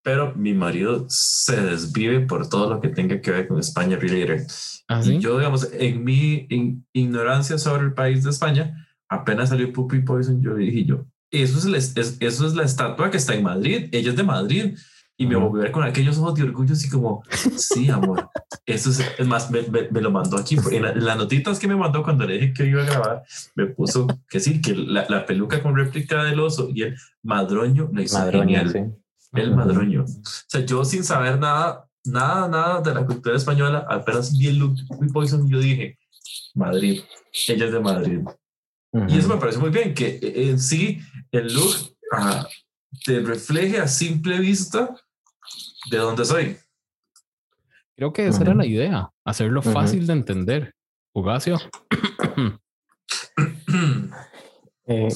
pero mi marido se desvive por todo lo que tenga que ver con España related. ¿Ah, y yo, digamos, en mi ignorancia sobre el país de España, apenas salió Puppy Poison, yo dije yo, eso es, eso es la estatua que está en Madrid, ella es de Madrid. Y me volví a ver con aquellos ojos de orgullo, así como, sí, amor. Eso es, es más, me, me, lo mandó aquí. En, las notitas que me mandó cuando le dije que iba a grabar, me puso que sí, que la, la peluca con réplica del oso y el madroño la hizo genial. Sí el madroño. O sea, yo sin saber nada, nada, nada de la cultura española, apenas vi el look de Poison, yo dije, Madrid, ella es de Madrid. Y eso me parece muy bien, que en sí el look ah, te refleje a simple vista de dónde soy. Creo que esa era la idea, hacerlo fácil de entender. Ugacio. eh,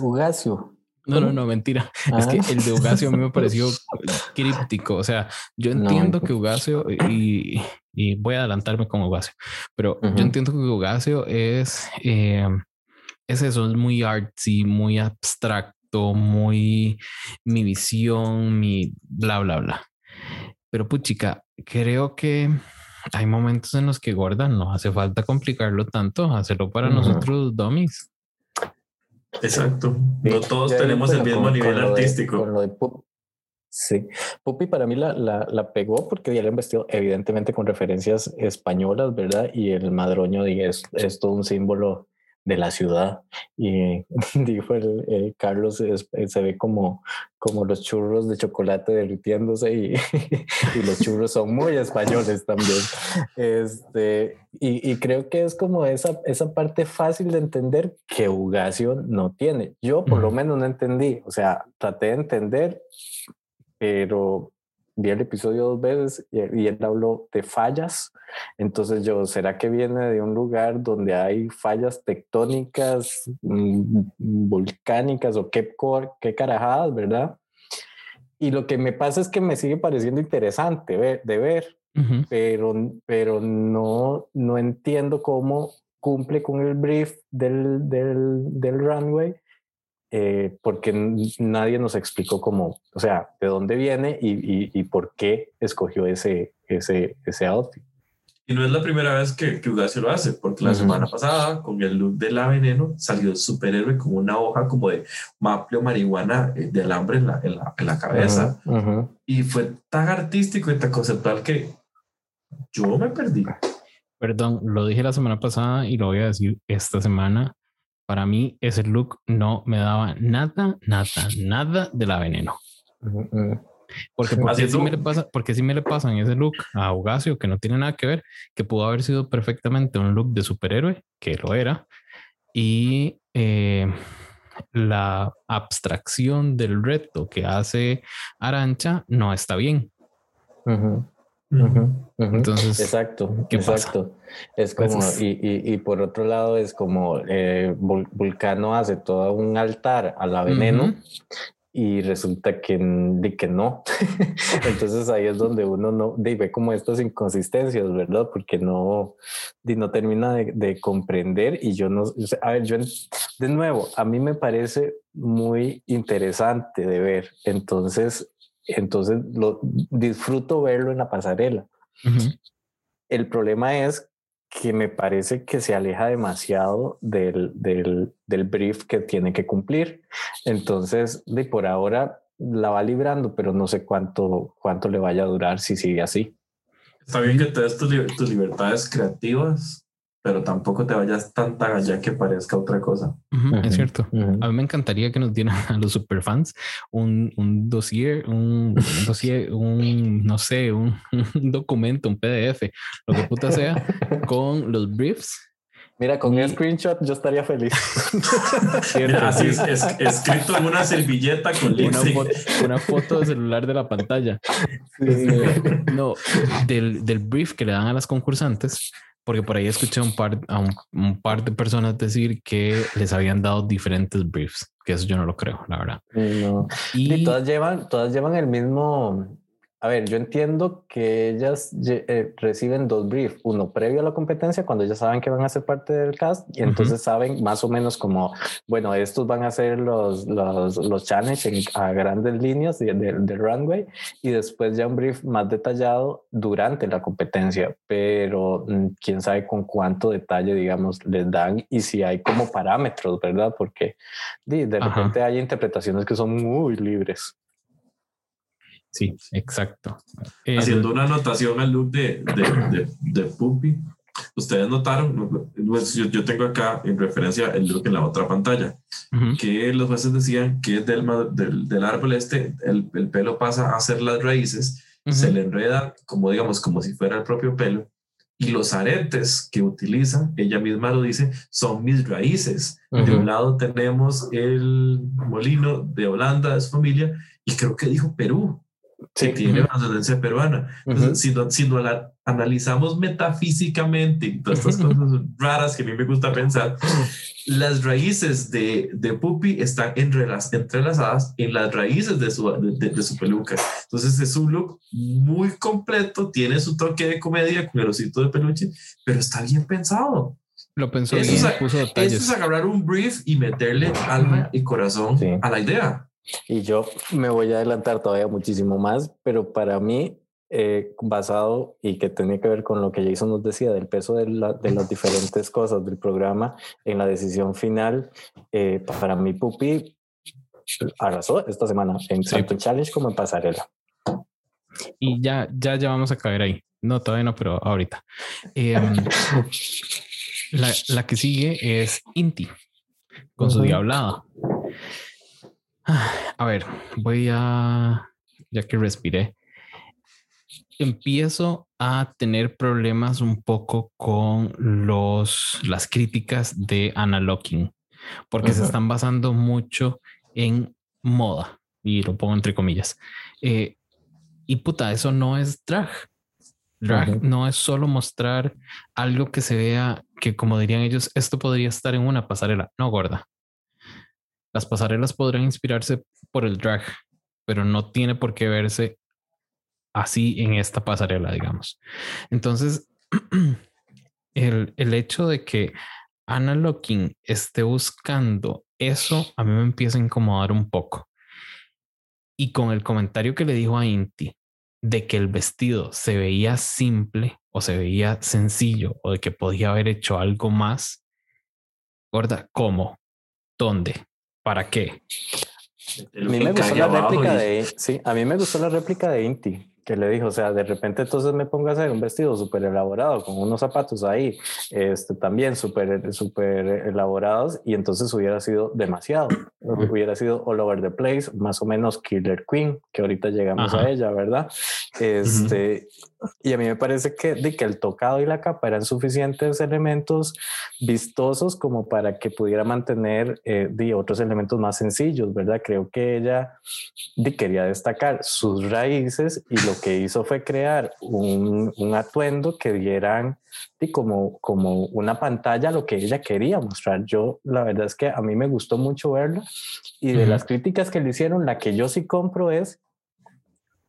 Ugacio, no, no, no, mentira. Es que ah. el de Ugacio a mí me pareció críptico. O sea, yo entiendo que Ugacio y, y, voy a adelantarme con Ugacio, pero yo entiendo que Ugacio es, eh, es eso, es muy artsy, muy abstracto, muy mi visión, mi bla, bla, bla. Pero puchica, creo que hay momentos en los que gorda no hace falta complicarlo tanto, hacerlo para nosotros dummies. Exacto. No todos tenemos el mismo nivel artístico. sí. Pupi para mí la, la, la, pegó porque ya le han vestido evidentemente con referencias españolas, ¿verdad? Y el madroño es, es todo un símbolo de la ciudad. Y dijo el, Carlos, se ve como, como los churros de chocolate derritiéndose y, y, los churros son muy españoles también. Este, y, y, creo que es como esa, esa parte fácil de entender que Ugacio no tiene. Yo por lo menos no entendí, o sea, traté de entender, pero vi el episodio dos veces y, él habló de fallas. Entonces yo, ¿será que viene de un lugar donde hay fallas tectónicas, mm, volcánicas o qué, qué carajadas, verdad? Y lo que me pasa es que me sigue pareciendo interesante de ver, pero, pero no, no entiendo cómo cumple con el brief del, del, del runway eh, porque nadie nos explicó cómo, o sea, de dónde viene y, y, por qué escogió ese, ese, ese outfit. Y no es la primera vez que, que Ugacio lo hace, porque la semana pasada, con el look de la veneno, salió el superhéroe con una hoja como de maple o marihuana eh, de alambre en la, en la, en la cabeza. Y fue tan artístico y tan conceptual que yo me perdí. Perdón, lo dije la semana pasada y lo voy a decir esta semana para mí ese look no me daba nada, nada, nada de la veneno. Porque, porque, sí me le pasa, porque sí me le pasan ese look a Ugacio, que no tiene nada que ver, que pudo haber sido perfectamente un look de superhéroe, que lo era, y eh, la abstracción del reto que hace Arancha no está bien. Entonces, exacto, exacto. Es como, y, y, por otro lado, es como eh, Vulcano hace todo un altar a la veneno y resulta que, de que no. Entonces ahí es donde uno no ve como estas inconsistencias, ¿verdad? Porque no, no termina de, comprender y yo no, a ver, yo de nuevo, a mí me parece muy interesante de ver, entonces, entonces lo disfruto verlo en la pasarela. El problema es que me parece que se aleja demasiado del, del, del, brief que tiene que cumplir. Entonces, de por ahora la va librando, pero no sé cuánto, cuánto le vaya a durar si sigue así. Está bien que te des tus, tus libertades creativas, pero tampoco te vayas tanta allá que parezca otra cosa. es cierto. A mí me encantaría que nos dieran a los superfans un, un dossier, un, dossier, un, no sé, un, documento, un PDF, lo que puta sea, con los briefs Mira, con el screenshot yo estaría feliz. así es, escrito en una servilleta con una foto, una foto de celular de la pantalla. no, del, del, brief que le dan a las concursantes, porque por ahí escuché un par, a un, par de personas decir que les habían dado diferentes briefs, que eso yo no lo creo, la verdad. Y, todas llevan, todas llevan el mismo, a ver, yo entiendo que ellas eh, reciben dos briefs, uno previo a la competencia, cuando ya saben que van a ser parte del cast, y entonces saben más o menos como, bueno, estos van a ser los, los, los challenges a grandes líneas del de, runway, y después ya un brief más detallado durante la competencia, pero mm, quién sabe con cuánto detalle, digamos, les dan y si hay como parámetros, ¿verdad? Porque de, de repente hay interpretaciones que son muy libres. Sí, exacto. Haciendo una anotación al look de, de, de, Puppy, ustedes notaron, pues yo, yo, tengo acá en referencia el look en la otra pantalla, que los jueces decían que del, del, del árbol este, el, el, pelo pasa a ser las raíces, se le enreda como digamos, como si fuera el propio pelo, y los aretes que utiliza, ella misma lo dice, son mis raíces. De un lado tenemos el molino de Holanda, de su familia, y creo que dijo Perú que tiene una ascendencia peruana. Entonces, si, no, si no la analizamos metafísicamente y todas estas cosas raras que a mí me gusta pensar, las raíces de, de Pupi están entrelazadas en las raíces de su, de, su peluca. Entonces es un look muy completo, tiene su toque de comedia con el osito de peluche, pero está bien pensado. Lo pensó bien, puso detalles. Eso es agarrar un brief y meterle alma y corazón a la idea. Y yo me voy a adelantar todavía muchísimo más, pero para mí, eh, basado y que tenía que ver con lo que Jason nos decía del peso de, de las diferentes cosas del programa en la decisión final, eh, para mí Pupi arrasó esta semana en tanto en Challenge como en Pasarela. Y ya, ya, ya vamos a caer ahí. No, todavía no, pero ahorita. Em, la, la, que sigue es Inti con su diablada. A ver, voy a, ya que respiré, empiezo a tener problemas un poco con los, las críticas de Anna Locking, porque se están basando mucho en moda, y lo pongo entre comillas. Eh, y puta, eso no es drag. Drag no es solo mostrar algo que se vea que, como dirían ellos, esto podría estar en una pasarela. No, gorda. Las pasarelas podrán inspirarse por el drag, pero no tiene por qué verse así en esta pasarela, digamos. Entonces, el, el hecho de que Anna Locking esté buscando eso, a mí me empieza a incomodar un poco. Y con el comentario que le dijo a Inti de que el vestido se veía simple o se veía sencillo o de que podía haber hecho algo más, gorda, ¿cómo? ¿Dónde? ¿Para qué? A mí me gustó la réplica de, sí, a mí me gustó la réplica de Inti que le dijo, o sea, de repente entonces me pongo a hacer un vestido súper elaborado con unos zapatos ahí, este, también súper super elaborados y entonces hubiera sido demasiado, hubiera sido all over the place, más o menos Killer Queen, que ahorita llegamos a ella, ¿verdad? Este, Y a mí me parece que, de que el tocado y la capa eran suficientes elementos vistosos como para que pudiera mantener eh, de otros elementos más sencillos, ¿verdad? Creo que ella de, quería destacar sus raíces y lo que hizo fue crear un, un atuendo que dieran y como, como una pantalla lo que ella quería mostrar. Yo, la verdad es que a mí me gustó mucho verlo y de las críticas que le hicieron, la que yo sí compro es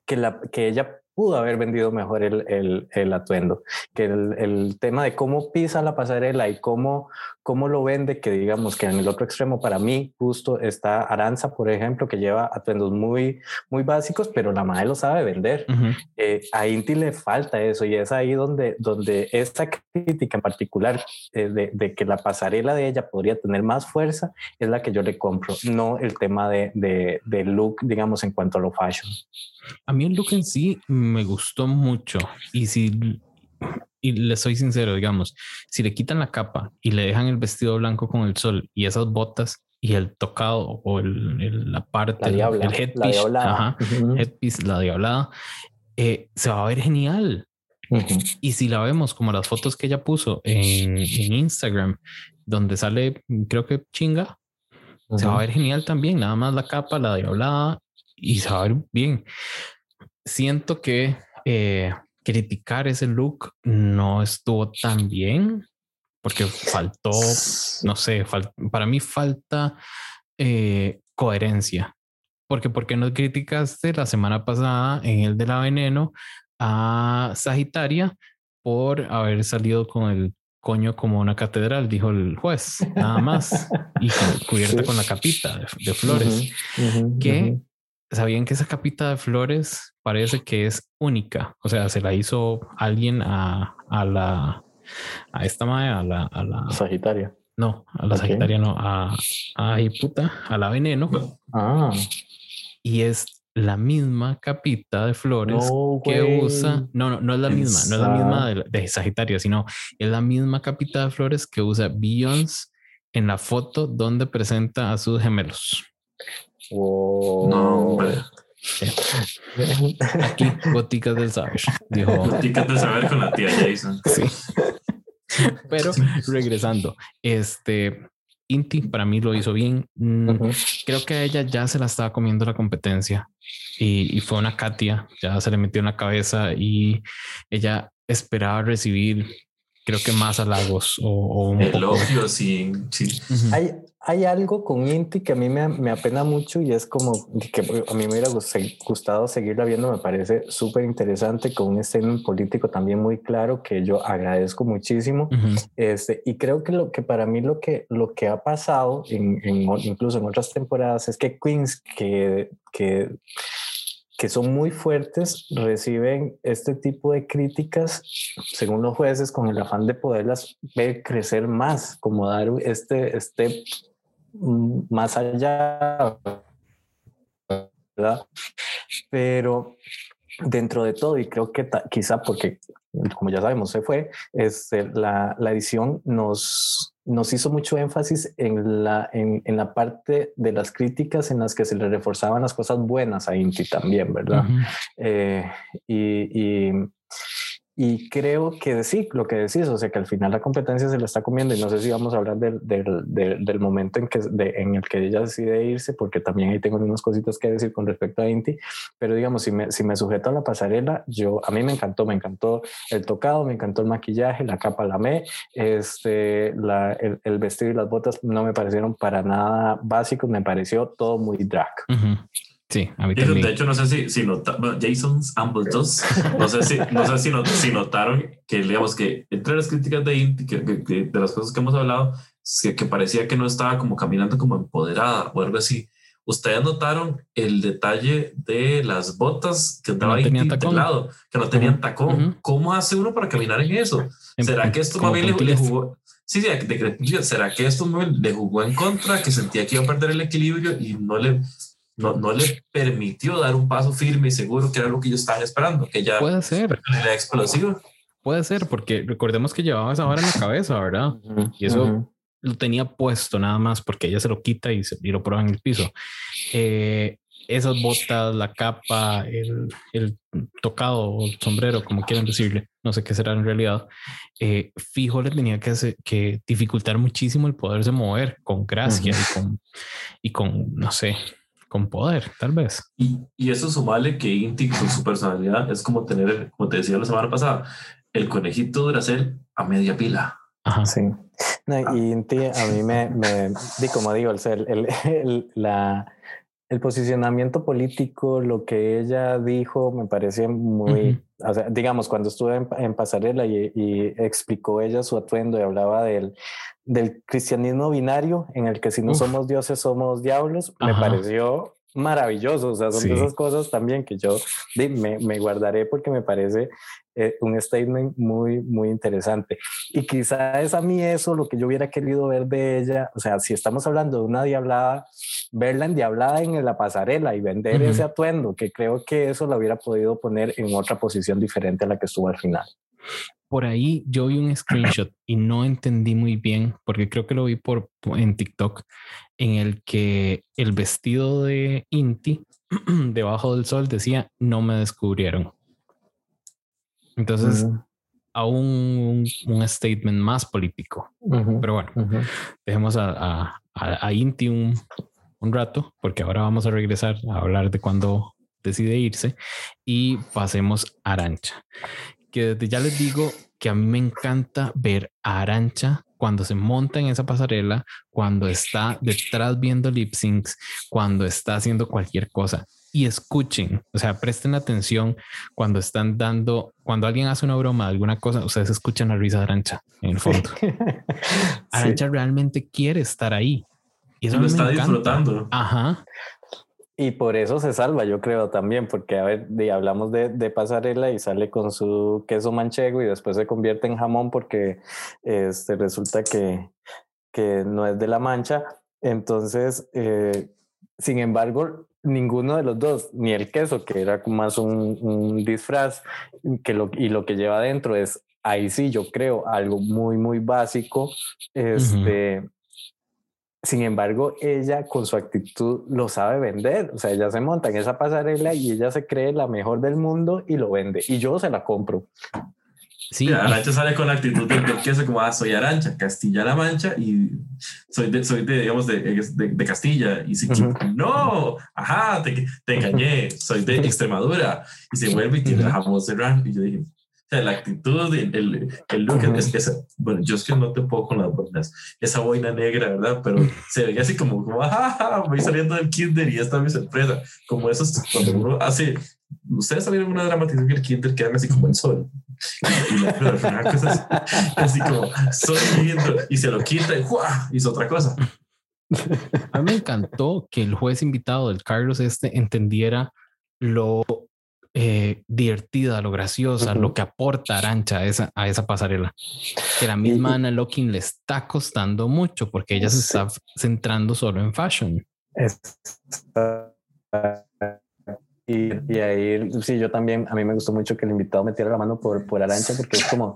que, la, que ella pudo haber vendido mejor el, atuendo, que el, el, tema de cómo pisa la pasarela y cómo, cómo lo vende, que digamos que en el otro extremo para mí justo está Aranza, por ejemplo, que lleva atuendos muy, muy básicos, pero la madre lo sabe vender. Uh -huh. eh, a Inti le falta eso y es ahí donde, donde esta crítica en particular eh, de, de, que la pasarela de ella podría tener más fuerza es la que yo le compro, no el tema de, de, de look, digamos, en cuanto a lo fashion. A mí el look en sí me gustó mucho y si y le soy sincero, digamos, si le quitan la capa y le dejan el vestido blanco con el sol y esas botas y el tocado o el, el la parte, la diabla, el headpiece, la diablada, ajá, uh -huh. headpiece, la diablada, eh, se va a ver genial. Uh -huh. Y si la vemos como las fotos que ella puso en, en Instagram, donde sale, creo que chinga, uh -huh. se va a ver genial también. Nada más la capa, la diablada y se va a ver bien. Siento que eh, criticar ese look no estuvo tan bien porque faltó, no sé, fal para mí falta eh, coherencia. Porque, ¿por qué no criticaste la semana pasada en el de la veneno a Sagitaria por haber salido con el coño como una catedral, dijo el juez, nada más, y cubierta con la capita de, de flores, uh -huh, uh -huh, que uh -huh sabían que esa capita de flores parece que es única. O sea, se la hizo alguien a, a la a esta madre, a la, a la Sagitaria. No, a la okay. Sagitaria no, a, a puta, a la veneno. Ah. Y es la misma capita de flores no, que usa. No, no, no es la misma, no es la misma de, de Sagitario, sino es la misma capita de flores que usa Beyoncé en la foto donde presenta a sus gemelos. Wow. No, hombre. Aquí, boticas del saber. Dijo. Boticas del saber con la tía Jason. Sí. Pero regresando, este Inti para mí lo hizo bien. Uh -huh. Creo que a ella ya se la estaba comiendo la competencia y, y, fue una Katia, ya se le metió en la cabeza y ella esperaba recibir creo que más halagos o, o un elogios sí, sí. Uh -huh. hay, hay algo con Inti que a mí me, me, apena mucho y es como que a mí me hubiera gustado seguirla viendo, me parece súper interesante con un statement político también muy claro que yo agradezco muchísimo. Uh -huh. este, y creo que lo que para mí lo que, lo que ha pasado en, en, incluso en otras temporadas es que Queens que, que que son muy fuertes reciben este tipo de críticas, según los jueces, con el afán de poderlas ver crecer más, como dar este, este más allá, ¿verdad? Pero dentro de todo, y creo que quizá porque, como ya sabemos, se fue, es este, la, la edición nos, nos hizo mucho énfasis en la, en, en, la parte de las críticas en las que se le reforzaban las cosas buenas a Inti también, ¿verdad? Uh -huh. eh, y, y, y, creo que sí, lo que decís, o sea, que al final la competencia se la está comiendo y no sé si vamos a hablar del, del, del, del momento en, que, de, en el que ella decide irse, porque también ahí tengo unas cositas que decir con respecto a Inti, pero digamos, si me, si me sujeto a la pasarela, yo, a mí me encantó, me encantó el tocado, me encantó el maquillaje, la capa la me, este, la, el, el, vestido y las botas no me parecieron para nada básicos, me pareció todo muy drag. Uh -huh. Sí, a mí también. De hecho, no sé si, si notaron, Jason's ambos dos, no sé si, no sé si, not, si, notaron que, digamos, que entre las críticas de Inti, que, que, de las cosas que hemos hablado, que, que parecía que no estaba como caminando como empoderada o algo así. Ustedes notaron el detalle de las botas que andaba no del lado, que no tenían tacón. Uh -huh. ¿Cómo hace uno para caminar en eso? ¿Será que esto bien le, le jugó? Sí, sí, de, de, ¿será que esto le jugó en contra? Que sentía que iba a perder el equilibrio y no le, no, no le permitió dar un paso firme y seguro que era lo que ellos estaban esperando, que ya puede ser era explosivo. Puede ser, porque recordemos que llevaba esa vara en la cabeza, ¿verdad? Uh -huh, y eso uh -huh. lo tenía puesto nada más porque ella se lo quita y, se, y lo prueba en el piso. Eh, esas botas, la capa, el, el, tocado o el sombrero, como quieran decirle, no sé qué será en realidad, eh, fijo le tenía que, hacer, que dificultar muchísimo el poderse mover con gracia uh -huh. y, con, y con, no sé, con poder, tal vez. Y, y eso sumarle que Inti con su personalidad es como tener, como te decía la semana pasada, el conejito Duracell a media pila. Ajá. Sí. y Inti a mí me, me di como digo, el, el, el, la, el posicionamiento político, lo que ella dijo, me parece muy, o sea, digamos, cuando estuve en, pasarela y, y, explicó ella su atuendo y hablaba del, del cristianismo binario, en el que si no somos dioses, somos diablos, me pareció maravilloso. O sea, son esas cosas también que yo me, me guardaré porque me parece eh, un statement muy, muy interesante. Y quizá es a mí eso lo que yo hubiera querido ver de ella. O sea, si estamos hablando de una diablada, verla en diablada en la pasarela y vender ese atuendo, que creo que eso la hubiera podido poner en otra posición diferente a la que estuvo al final. Por ahí yo vi un screenshot y no entendí muy bien, porque creo que lo vi por, en TikTok, en el que el vestido de Inti debajo del sol decía, no me descubrieron. Entonces, aún un, statement más político. Pero bueno, dejemos a, a, Inti un, un, rato, porque ahora vamos a regresar a hablar de cuando decide irse y pasemos a Arancha. Que desde ya les digo que a mí me encanta ver a Arancha cuando se monta en esa pasarela, cuando está detrás viendo lip syncs, cuando está haciendo cualquier cosa y escuchen, o sea, presten atención cuando están dando, cuando alguien hace una broma, alguna cosa, ustedes escuchan la risa de Arancha en el fondo. Arancha realmente quiere estar ahí. Y eso lo está disfrutando. Ajá. Y por eso se salva, yo creo también, porque a ver, hablamos de, de, pasarela y sale con su queso manchego y después se convierte en jamón porque este, resulta que, que no es de la mancha. Entonces, eh, sin embargo, ninguno de los dos, ni el queso, que era más un, disfraz, que lo, y lo que lleva adentro es, ahí sí, yo creo, algo muy, muy básico. Este, Sin embargo, ella con su actitud lo sabe vender. O sea, ella se monta en esa pasarela y ella se cree la mejor del mundo y lo vende. Y yo se la compro. Sí. Arancha sale con la actitud del, queso como, ah, soy Arancha, Castilla-La Mancha y soy de, soy de digamos, de, de, Castilla. Y si, no, ajá, te, te, engañé, soy de Extremadura. Y se vuelve y tiene uh jamón serrano. Y yo dije, o sea, la actitud, el, el, el look, es, es, bueno, yo es que no te puedo con las boinas, esa boina negra, ¿verdad? Pero se veía así como, como, ajá, voy saliendo del kinder y esta es mi sorpresa. Como eso, cuando uno hace, ustedes sabían una dramatización que el kinder quedan así como el sol. Y la, final cosa así como sonriendo y se lo quita y hizo otra cosa. A mí me encantó que el juez invitado del Carlos este entendiera lo eh, divertida, lo graciosa, lo que aporta Arancha a esa, a esa pasarela. Que la misma Ana Locking le está costando mucho porque ella se está centrando solo en fashion. Y, ahí, sí, yo también, a mí me gustó mucho que el invitado metiera la mano por, por Arancha, porque es como,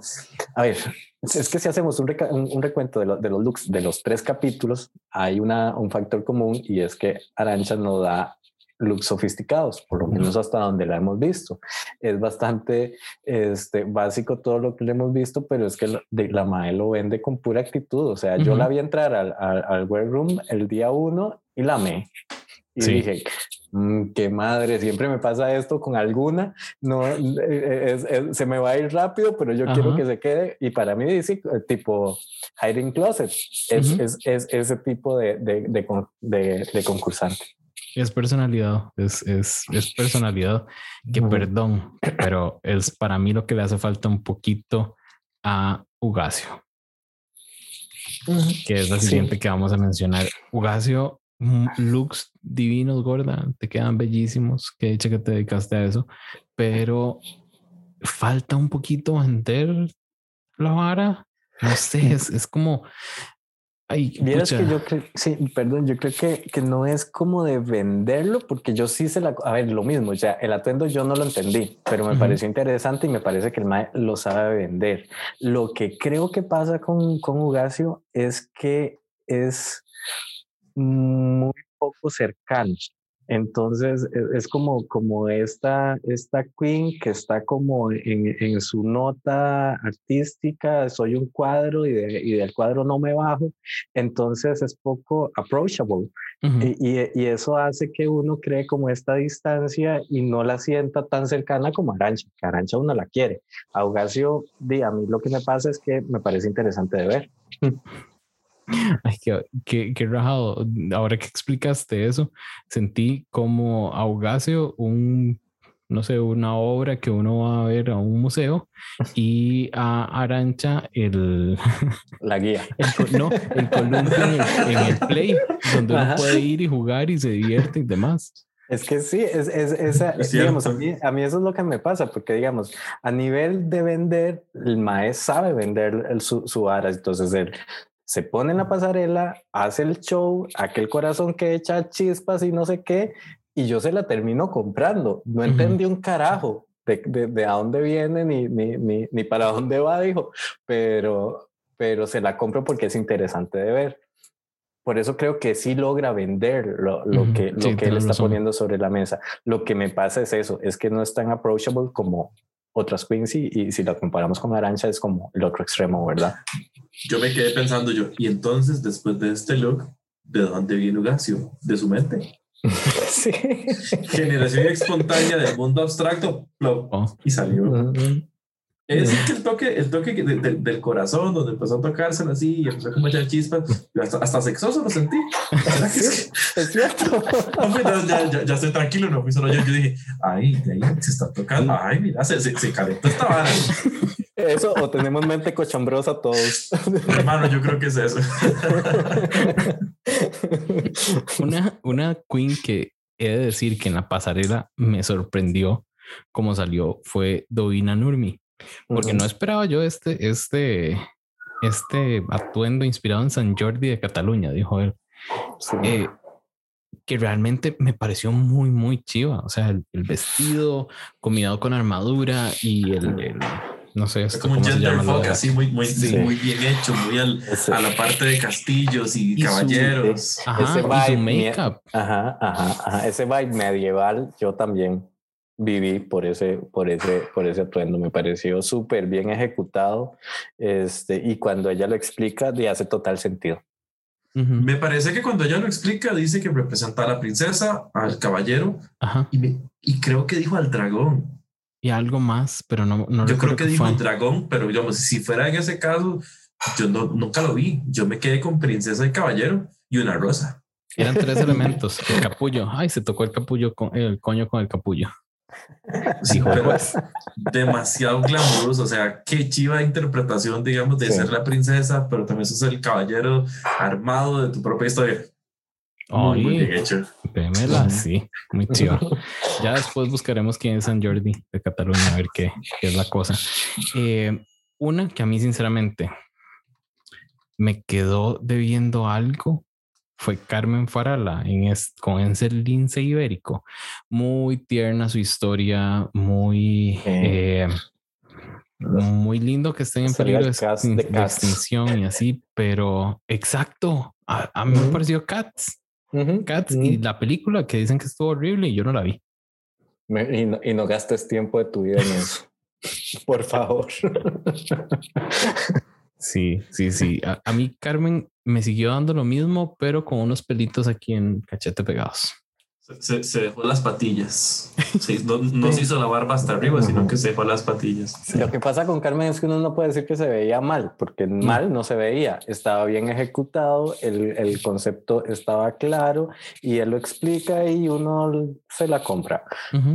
a ver, es que si hacemos un, un, recuento de, de, los looks de los tres capítulos, hay una, un factor común y es que Arancha no da looks sofisticados, por lo menos hasta donde la hemos visto. Es bastante este, básico todo lo que le hemos visto, pero es que la, de, la MAE lo vende con pura actitud. O sea, yo la vi entrar al, al, al room el día uno y la amé. Y dije, mm, qué madre, siempre me pasa esto con alguna, no, eh, se me va a ir rápido, pero yo quiero que se quede. Y para mí, dice, tipo hiding closet, es, es, es, ese tipo de, de, de, de concursante. Es personalidad, es, es, es personalidad que, perdón, pero es para mí lo que le hace falta un poquito a Ugacio, que es la siguiente que vamos a mencionar. Ugacio Mm, looks divinos, gorda, te quedan bellísimos. Que dicha que te dedicaste a eso, pero falta un poquito vender la vara. No sé, es, es como. Ay, que yo creo, sí, perdón, yo creo que, que no es como de venderlo, porque yo sí se la. A ver, lo mismo, o sea, el atuendo yo no lo entendí, pero me pareció interesante y me parece que el MAE lo sabe vender. Lo que creo que pasa con, con Ugacio es que es muy poco cercanos. Entonces e, es como, como esta, esta queen que está como en, en su nota artística, soy un cuadro y, y, del cuadro no me bajo, entonces es poco approachable. y, y, eso hace que uno cree como esta distancia y no la sienta tan cercana como Arancha, que Arancha uno la quiere. A Augasio, a mí lo que me pasa es que me parece interesante de ver. Ay, qué, qué, rajado. Ahora que explicaste eso, sentí como Augasio un, no sé, una obra que uno va a ver a un museo y a Arancha el... La guía. no, el columpio en el, play, donde uno puede ir y jugar y se divierte y demás. Es que sí, es, es, esa, digamos, a mí, a mí, eso es lo que me pasa, porque digamos, a nivel de vender, el maestro sabe vender el, su, su ara, entonces él se pone en la pasarela, hace el show, aquel corazón que echa chispas y no sé qué, y yo se la termino comprando. No entendí un carajo de, de, de, a dónde viene ni, ni, ni, ni, para dónde va, dijo, pero, pero se la compro porque es interesante de ver. Por eso creo que sí logra vender lo, lo que, lo que él está poniendo sobre la mesa. Lo que me pasa es eso, es que no es tan approachable como otras queens y, si la comparamos con Arancha es como el otro extremo, ¿verdad? yo me quedé pensando yo, y entonces después de este look, ¿de dónde viene Ugacio? ¿De su mente? Sí. Generación espontánea del mundo abstracto, oh. y salió. Es decir, que el toque, el toque del corazón, donde empezó a tocárselo así y empezó a echar chispas, hasta, hasta sexoso lo sentí. es cierto. ya, ya, ya, estoy tranquilo, no fui solo yo. Yo dije, ay, de ahí se está tocando. Ay, mira, se, se, se calentó esta vara. Eso, o tenemos mente cochambrosa todos. Hermano, yo creo que es eso. Una, una queen que he de decir que en la pasarela me sorprendió como salió fue Dovina Nurmi, porque no esperaba yo este, este, este atuendo inspirado en San Jordi de Cataluña, dijo él. Eh, que realmente me pareció muy, muy chiva. O sea, el, vestido combinado con armadura y el no sé, es como un genderfuck así muy, muy, muy bien hecho, muy al, a la parte de castillos y, caballeros. ese vibe, ajá, ajá, ajá, ese vibe medieval yo también viví por ese, por ese, por ese atuendo. Me pareció súper bien ejecutado. Este, y cuando ella lo explica, le hace total sentido. Me parece que cuando ella lo explica, dice que representa a la princesa, al caballero, y, y creo que dijo al dragón y algo más, pero no, no Yo creo que, dijo un dragón, pero digamos, si fuera en ese caso, yo no, nunca lo vi. Yo me quedé con princesa y caballero y una rosa. Eran tres elementos. El capullo. Ay, se tocó el capullo con el coño con el capullo. Sí, pues. demasiado glamuroso. O sea, qué chiva interpretación, digamos, de ser la princesa, pero también sos el caballero armado de tu propia historia. Muy, bien hecho. sí, muy chido. ya después buscaremos quién es San Jordi de Cataluña, a ver qué, es la cosa. Eh, una que a mí, sinceramente, me quedó debiendo algo fue Carmen Farala en con ese lince ibérico. Muy tierna su historia, muy. Eh, muy lindo que estén en peligro de, extinción y así, pero exacto. A, mí me pareció Cats. Cats y la película que dicen que estuvo horrible y yo no la vi. y, no, y, no, gastes tiempo de tu vida en eso. Por favor. sí, sí, sí. A, mí Carmen me siguió dando lo mismo, pero con unos pelitos aquí en cachete pegados. Se, se, dejó las patillas. no, se hizo la barba hasta arriba, sino que se dejó las patillas. Lo que pasa con Carmen es que uno no puede decir que se veía mal, porque mal no se veía. Estaba bien ejecutado, el, el concepto estaba claro y él lo explica y uno se la compra.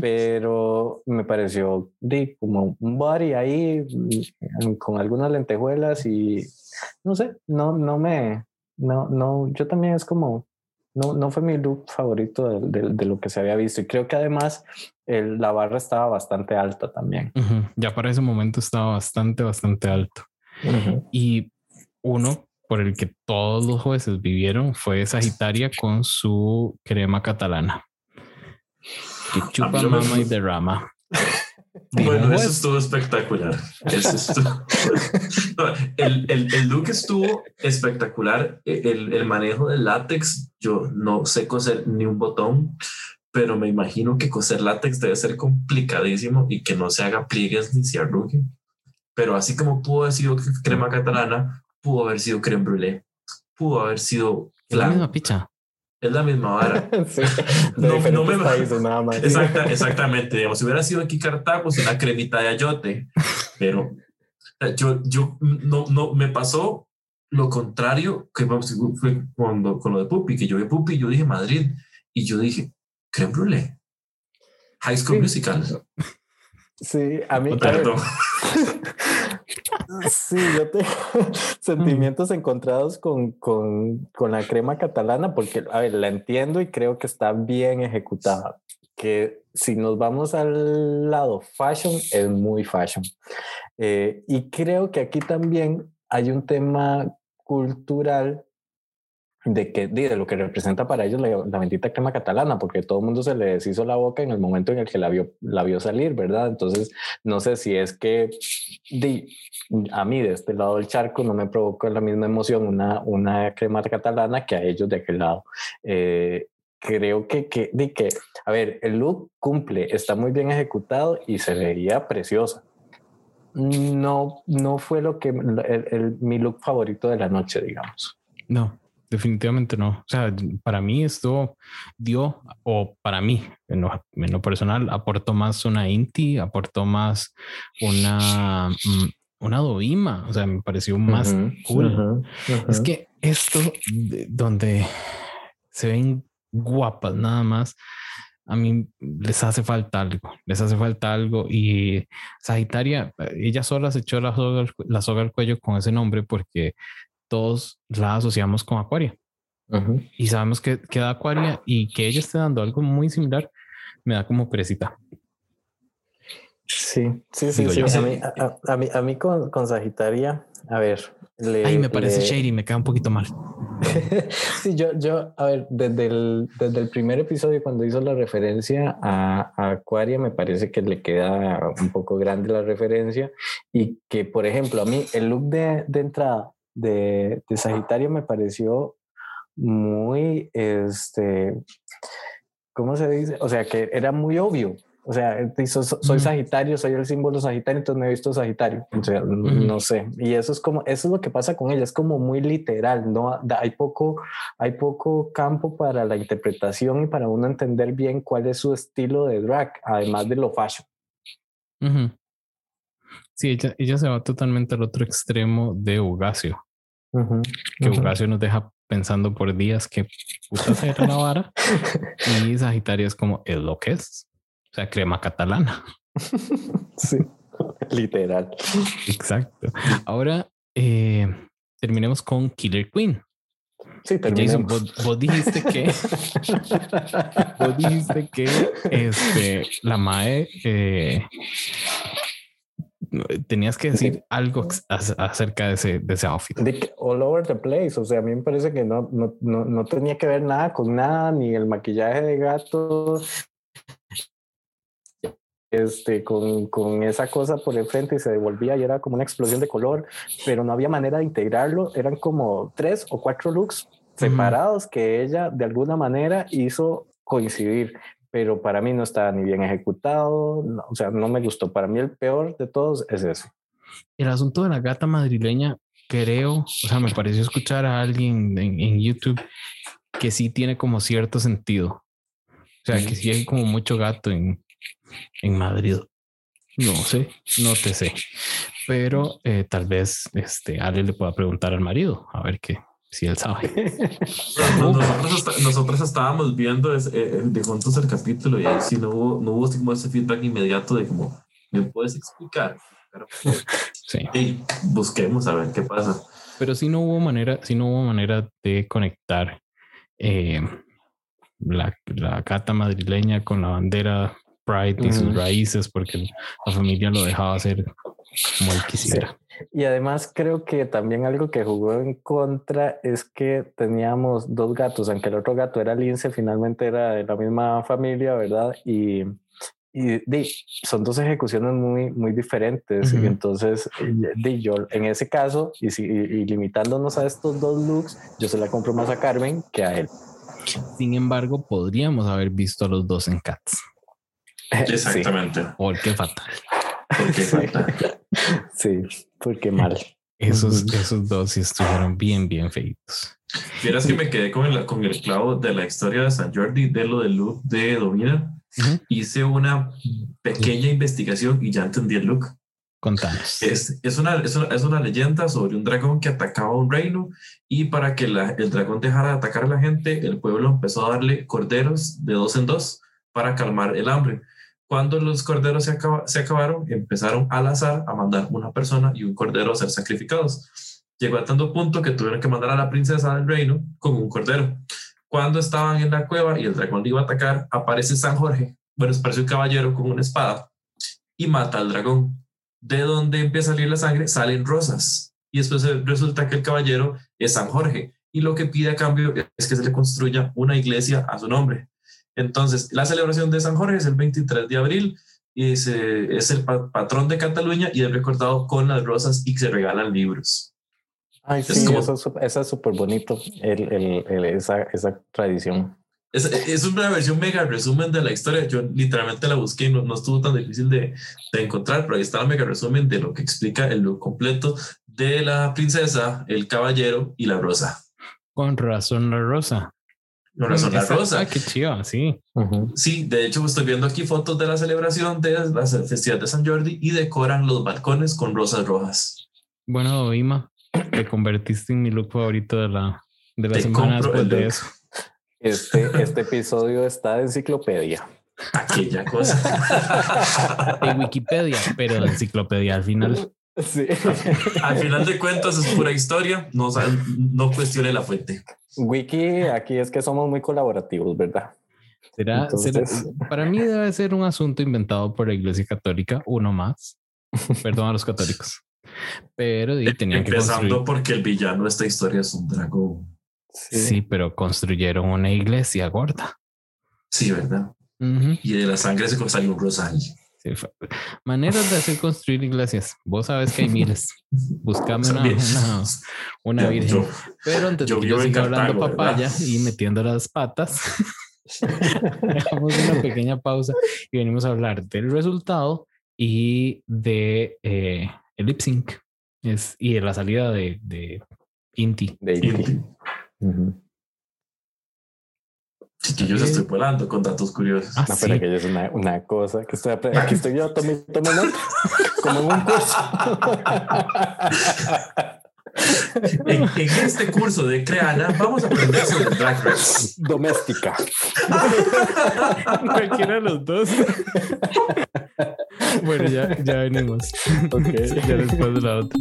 Pero me pareció de, como un body ahí mm, con algunas lentejuelas y no sé, no, no me, no, no, yo también es como no, no fue mi look favorito de, de, lo que se había visto. Y creo que además el, la barra estaba bastante alta también. Ya para ese momento estaba bastante, bastante alto. Y uno por el que todos los jueces vivieron fue Sagitaria con su crema catalana. Que chupa mama y derrama. Bueno, eso estuvo espectacular. el, el, el, look estuvo espectacular. El, el, manejo del látex, yo no sé coser ni un botón, pero me imagino que coser látex debe ser complicadísimo y que no se haga pliegues ni se arrugue. Pero así como pudo haber sido crema catalana, pudo haber sido creme brûlée, pudo haber sido la misma picha. Es la misma vara. sí, de no, me países nada más. Exacta, exactamente. Digamos, si hubiera sido aquí Cartago, pues una cremita de ayote, pero yo, yo no, no me pasó lo contrario que fue cuando con lo de Puppy, que yo vi Puppy, yo dije Madrid y yo dije creme brûlée, High School Musical. Sí, a mí. sí, yo tengo sentimientos encontrados con, con, con, la crema catalana porque, a ver, la entiendo y creo que está bien ejecutada. Que si nos vamos al lado fashion, es muy fashion. Eh, y creo que aquí también hay un tema cultural de que de lo que representa para ellos la, bendita crema catalana, porque todo el mundo se les hizo la boca en el momento en el que la vio, la vio salir, ¿verdad? Entonces, no sé si es que a mí de este lado del charco no me provocó la misma emoción una, una crema catalana que a ellos de aquel lado. Eh, creo que, que, de que, a ver, el look cumple, está muy bien ejecutado y se veía preciosa. No, no fue lo que el, mi look favorito de la noche, digamos. No, definitivamente no. O sea, para mí esto dio, o para mí, en lo, personal, aportó más una Inti, aportó más una, mm, una Dovima. O sea, me pareció más cool. Es que esto, donde se ven guapas nada más, a mí les hace falta algo, les hace falta algo. Y Sagitaria, ella sola se echó la soga, la soga al cuello con ese nombre porque todos la asociamos con Acuaria. Y sabemos que queda Acuaria y que ella esté dando algo muy similar me da como presita. Sí, sí, sí. sí. A, mí, a, mí, a, mí, con, con Sagitaria, a ver. Le, Ay, me parece shady, me queda un poquito mal. sí, yo, yo, a ver, desde el, desde el primer episodio, cuando hizo la referencia a, a, Aquaria, me parece que le queda un poco grande la referencia y que, por ejemplo, a mí el look de, de entrada de, Sagitario me pareció muy, este, ¿cómo se dice? O sea, que era muy obvio. O sea, soy Sagitario, soy el símbolo Sagitario, entonces me he visto Sagitario. O sea, no sé. Y eso es como, eso es lo que pasa con ella, es como muy literal, ¿no? Hay poco, hay poco campo para la interpretación y para uno entender bien cuál es su estilo de drag, además de lo fashion. Sí, ella, ella se va totalmente al otro extremo de Ugacio que Ugacio nos deja pensando por días que puta será la vara. y Sagitario es como, es lo que es. O sea, crema catalana. sí, literal. Exacto. Ahora eh, terminemos con Killer Queen. Sí, Jason, vos, dijiste que vos dijiste que este, la MAE eh, tenías que decir algo acerca de ese, de ese outfit. all over the place. O sea, a mí me parece que no, no, no, no tenía que ver nada con nada, ni el maquillaje de gato, este, con, con, esa cosa por el frente y se devolvía y era como una explosión de color, pero no había manera de integrarlo. Eran como tres o cuatro looks separados que ella de alguna manera hizo coincidir pero para mí no estaba ni bien ejecutado, o sea, no me gustó. Para mí el peor de todos es eso. El asunto de la gata madrileña, creo, o sea, me pareció escuchar a alguien en, YouTube que sí tiene como cierto sentido. O sea, que sí hay como mucho gato en, en Madrid. No sé, no te sé. Pero eh, tal vez este, Ale le pueda preguntar al marido a ver qué, si él sabe. nosotros, estábamos viendo eh, eh, de juntos el capítulo y ahí sí no hubo, no hubo como ese feedback inmediato de como, ¿me puedes explicar? Pero, sí. busquemos a ver qué pasa. Pero sí no hubo manera, sí no hubo manera de conectar eh, la, la cata madrileña con la bandera Pride y sus raíces porque la familia lo dejaba hacer como él quisiera. Y además creo que también algo que jugó en contra es que teníamos dos gatos, aunque el otro gato era lince, finalmente era de la misma familia, ¿verdad? Y, y son dos ejecuciones muy, muy diferentes. Y entonces, di, yo en ese caso, y, si, y, limitándonos a estos dos looks, yo se la compro más a Carmen que a él. Sin embargo, podríamos haber visto a los dos en Cats. Exactamente. Sí. Porque fatal. Porque fatal. Sí, porque mal. Esos, esos dos sí estuvieron bien, bien feitos. Vieras que me quedé con el, con el clavo de la historia de San Jordi, de lo del look de Domina. Uh -huh. Hice una pequeña investigación y ya entendí el look. Contanos. Es, es, una, es, una, es una leyenda sobre un dragón que atacaba un reino y para que la, el dragón dejara de atacar a la gente, el pueblo empezó a darle corderos de dos en dos para calmar el hambre. Cuando los corderos se, acaba, se acabaron, empezaron al azar a mandar una persona y un cordero a ser sacrificados. Llegó a tanto punto que tuvieron que mandar a la princesa del reino con un cordero. Cuando estaban en la cueva y el dragón iba a atacar, aparece San Jorge. Bueno, aparece un caballero con una espada y mata al dragón. De donde empieza a salir la sangre, salen rosas. Y después resulta que el caballero es San Jorge. Y lo que pide a cambio es que se le construya una iglesia a su nombre. Entonces, la celebración de San Jorge es el 23 de abril y es, es el patrón de Cataluña y es recordado con las rosas y se regalan libros. Ay, sí, es como, eso, eso, es súper bonito, el, el, el, esa, esa tradición. Es, es, una versión mega resumen de la historia. Yo literalmente la busqué y no, no estuvo tan difícil de, de, encontrar, pero ahí está el mega resumen de lo que explica el look completo de la princesa, el caballero y la rosa. Con razón la rosa. Razón la rosa. Ah, qué chido, sí. Uh -huh. Sí, de hecho estoy viendo aquí fotos de la celebración de la festividad de San Jordi y decoran los balcones con rosas rojas. Bueno, Ima, te convertiste en mi look favorito de la, de la te semana después de eso. Este, este episodio está de enciclopedia. Aquella cosa. en Wikipedia, pero de enciclopedia al final. Sí. Al final de cuentas es pura historia, no, no cuestione la fuente. Wiki, aquí es que somos muy colaborativos, ¿verdad? ¿Será, Entonces... será, para mí debe ser un asunto inventado por la Iglesia Católica, uno más. Perdón a los católicos. Pero y, tenían que Empezando porque el villano de esta historia es un dragón. Sí. sí, pero construyeron una iglesia gorda. Sí, ¿verdad? Uh -huh. Y de la sangre se salió un rosario. Sí, maneras de hacer construir iglesias. Vos sabes que hay miles. Buscame una, una, una yo, virgen. Yo, Pero antes de que yo siga hablando papaya ¿verdad? y metiendo las patas, dejamos una pequeña pausa y venimos a hablar del resultado y de eh, el lip sync es, y de la salida de, de Inti. De Inti. Uh -huh. Que yo estoy volando con datos curiosos. Ah, no, ¿sí? pero que es una, una, cosa que estoy aprendiendo. Aquí estoy yo, tomé, tomé nota, como en un curso. en, en, este curso de Creana vamos a aprender sobre Drag Race. Doméstica. Cualquiera de los dos. bueno, ya, ya venimos. Okay. ya después de la otra.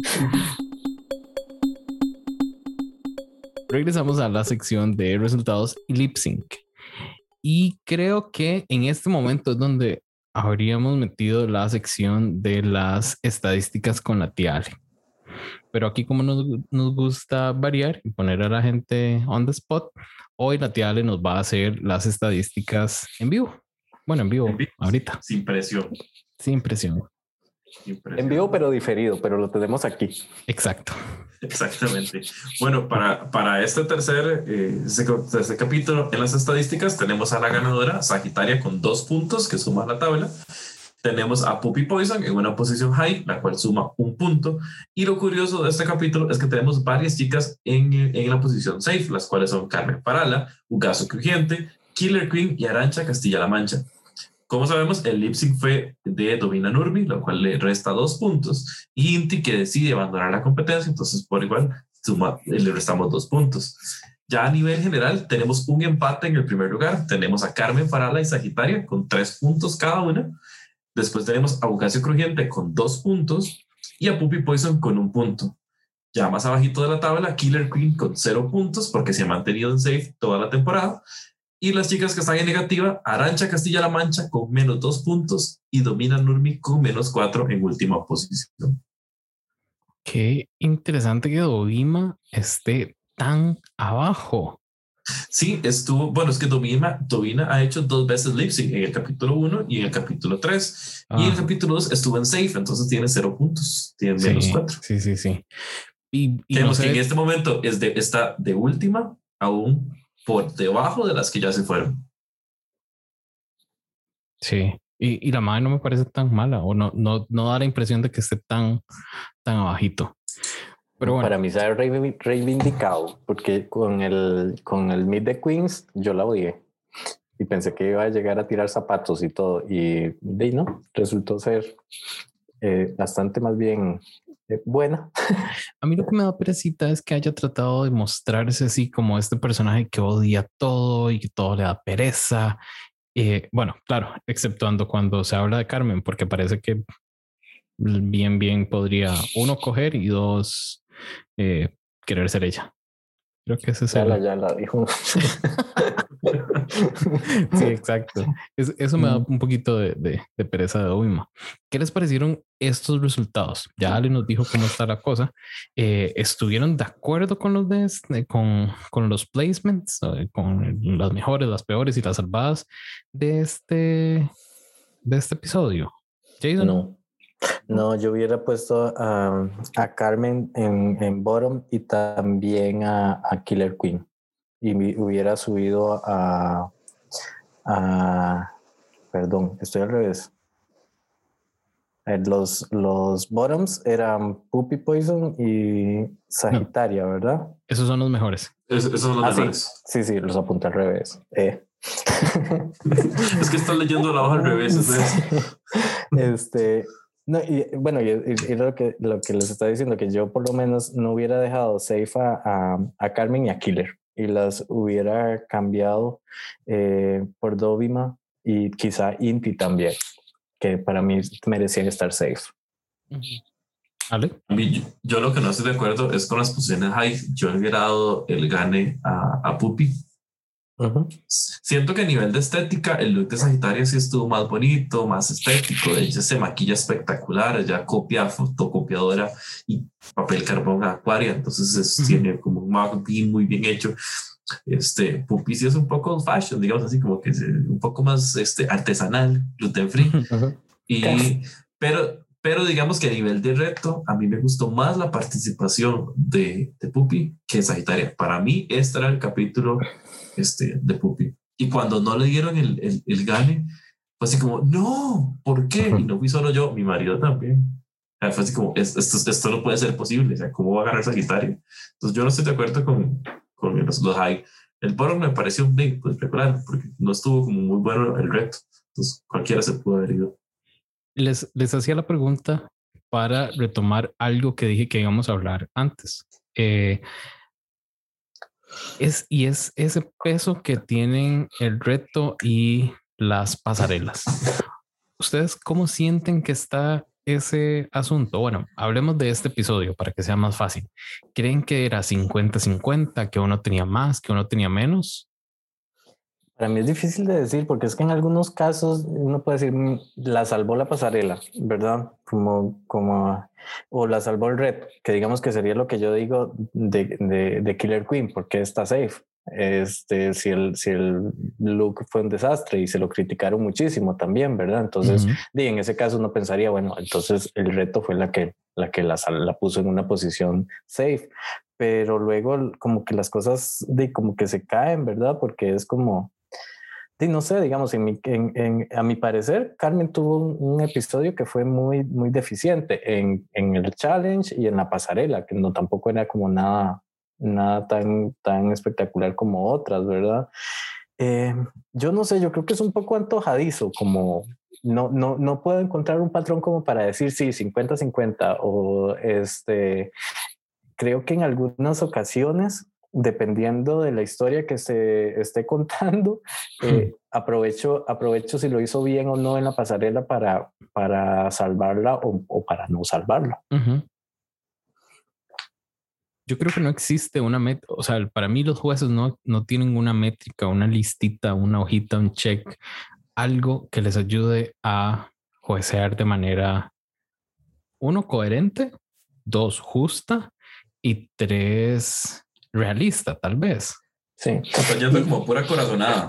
Regresamos a la sección de resultados y lip sync. Y creo que en este momento es donde habríamos metido la sección de las estadísticas con la tía Ale. Pero aquí como nos, nos, gusta variar y poner a la gente on the spot, hoy la tía Ale nos va a hacer las estadísticas en vivo. Bueno, en vivo, en vivo ahorita. Sin presión. Sin presión. En vivo, pero diferido, pero lo tenemos aquí. Exacto. Exactamente. Bueno, para, para este tercer eh, este, capítulo en las estadísticas tenemos a la ganadora Sagitaria con dos puntos que suma la tabla. Tenemos a Puppy Poison en una posición high, la cual suma un punto. Y lo curioso de este capítulo es que tenemos varias chicas en, en la posición safe, las cuales son Carmen Parala, Ugaso Crujiente, Killer Queen y Arancha Castilla-La Mancha. Como sabemos, el sync fue de Domina Nurmi, lo cual le resta dos puntos, y Inti que decide abandonar la competencia, entonces por igual suma, le restamos dos puntos. Ya a nivel general tenemos un empate en el primer lugar, tenemos a Carmen Farala y Sagitaria con tres puntos cada una, después tenemos a Bucasio Crujiente con dos puntos y a Puppy Poison con un punto. Ya más abajito de la tabla, Killer Queen con cero puntos porque se ha mantenido en safe toda la temporada. Y las chicas que están en negativa, Arancha Castilla-La Mancha con menos dos puntos y Domina Nurmi con menos cuatro en última posición. Qué interesante que Dovima esté tan abajo. Sí, estuvo, bueno, es que Domina, Domina ha hecho dos veces lip sync en el capítulo 1 y en el capítulo 3. Ah. Y en el capítulo 2 estuvo en safe, entonces tiene cero puntos, tiene sí, menos cuatro. Sí, sí, sí. Y, y Tenemos no sé, que en este momento es de, está de última aún por debajo de las que ya se fueron. Sí, y, y la madre no me parece tan mala, o no, no, no da la impresión de que esté tan, tan abajito. Pero bueno. Para mí se ha reivindicado, porque con el, con el Meet de Queens yo la odié y pensé que iba a llegar a tirar zapatos y todo, y de no, resultó ser eh, bastante más bien eh, buena. A mí lo que me da perecita es que haya tratado de mostrarse así como este personaje que odia todo y que todo le da pereza. Eh, bueno, claro, exceptuando cuando se habla de Carmen, porque parece que bien, bien podría uno coger y dos querer ser ella. Creo que ese es ya, la, ya la dijo. sí, exacto. eso me da un poquito de, pereza de Obima. ¿Qué les parecieron estos resultados? Ya Ale nos dijo cómo está la cosa. Eh, ¿Estuvieron de acuerdo con los, de, con, con, los placements, eh, con las mejores, las peores y las salvadas de este, de este episodio? Jason. No. No, yo hubiera puesto a, a Carmen en, en, bottom y también a, a Killer Queen. Y me hubiera subido a, a. Perdón, estoy al revés. Eh, los, los bottoms eran Puppy Poison y Sagitaria, ¿verdad? Esos son los mejores. esos son los ah, mejores. Sí, sí, los apunté al revés. Eh. es que están leyendo la hoja al revés. este, no, y bueno, y, lo, que, lo que les está diciendo, que yo por lo menos no hubiera dejado safe a, a, Carmen y a Killer y las hubiera cambiado eh, por Dovima y quizá Inti también, que para mí merecían estar safe. ¿Ale? Yo, lo que no estoy de acuerdo es con las posiciones high. Yo hubiera dado el gane a, a Puppy Siento que a nivel de estética, el look de Sagitario sí estuvo más bonito, más estético. Ella se maquilla espectacular, ella copia fotocopiadora y papel carbón a Acuaria, entonces tiene como un marketing muy bien hecho. Este Pupi sí es un poco fashion, digamos así, como que es un poco más este, artesanal, gluten free. Y, pero, pero digamos que a nivel de reto, a mí me gustó más la participación de, de Pupi que Sagitaria. Para mí, este era el capítulo este, de Puppy. Y cuando no le dieron el, el, el gane, fue así como, no, ¿por qué? Y no fui solo yo, mi marido también. Fue así como, esto, esto no puede ser posible, o sea, ¿cómo va a ganar Sagitario? Entonces yo no estoy de acuerdo con, con los, los high. El bottom me pareció bien, pues regular, porque no estuvo como muy bueno el reto. Entonces cualquiera se pudo haber ido. Les, les hacía la pregunta para retomar algo que dije que íbamos a hablar antes. Eh, es, y es ese peso que tienen el reto y las pasarelas. ¿Ustedes cómo sienten que está ese asunto? Bueno, hablemos de este episodio para que sea más fácil. ¿Creen que era 50-50, que uno tenía más, que uno tenía menos? Para mí es difícil de decir porque es que en algunos casos uno puede decir mm, la salvó la pasarela, ¿verdad? Como, como, o la salvó el red, que digamos que sería lo que yo digo de, de, de Killer Queen, porque está safe. Este, si el, si el look fue un desastre y se lo criticaron muchísimo también, ¿verdad? Entonces, en ese caso uno pensaría, bueno, entonces el reto fue la que, la, que la, la puso en una posición safe, pero luego como que las cosas de como que se caen, ¿verdad? Porque es como, Sí, no sé, digamos, en en, a mi parecer, Carmen tuvo un, episodio que fue muy, muy deficiente en, en, el challenge y en la pasarela, que no tampoco era como nada, nada tan, tan espectacular como otras, ¿verdad? Eh, yo no sé, yo creo que es un poco antojadizo, como no, no, no puedo encontrar un patrón como para decir sí, 50-50 o este, creo que en algunas ocasiones dependiendo de la historia que se esté contando, eh, aprovecho, aprovecho si lo hizo bien o no en la pasarela para, para salvarla o, para no salvarla. Yo creo que no existe una métrica, o sea, para mí los jueces no, no tienen una métrica, una listita, una hojita, un check, algo que les ayude a juecear de manera, uno, coherente, dos, justa y tres, realista, tal vez. Sí. Yendo como pura corazonada.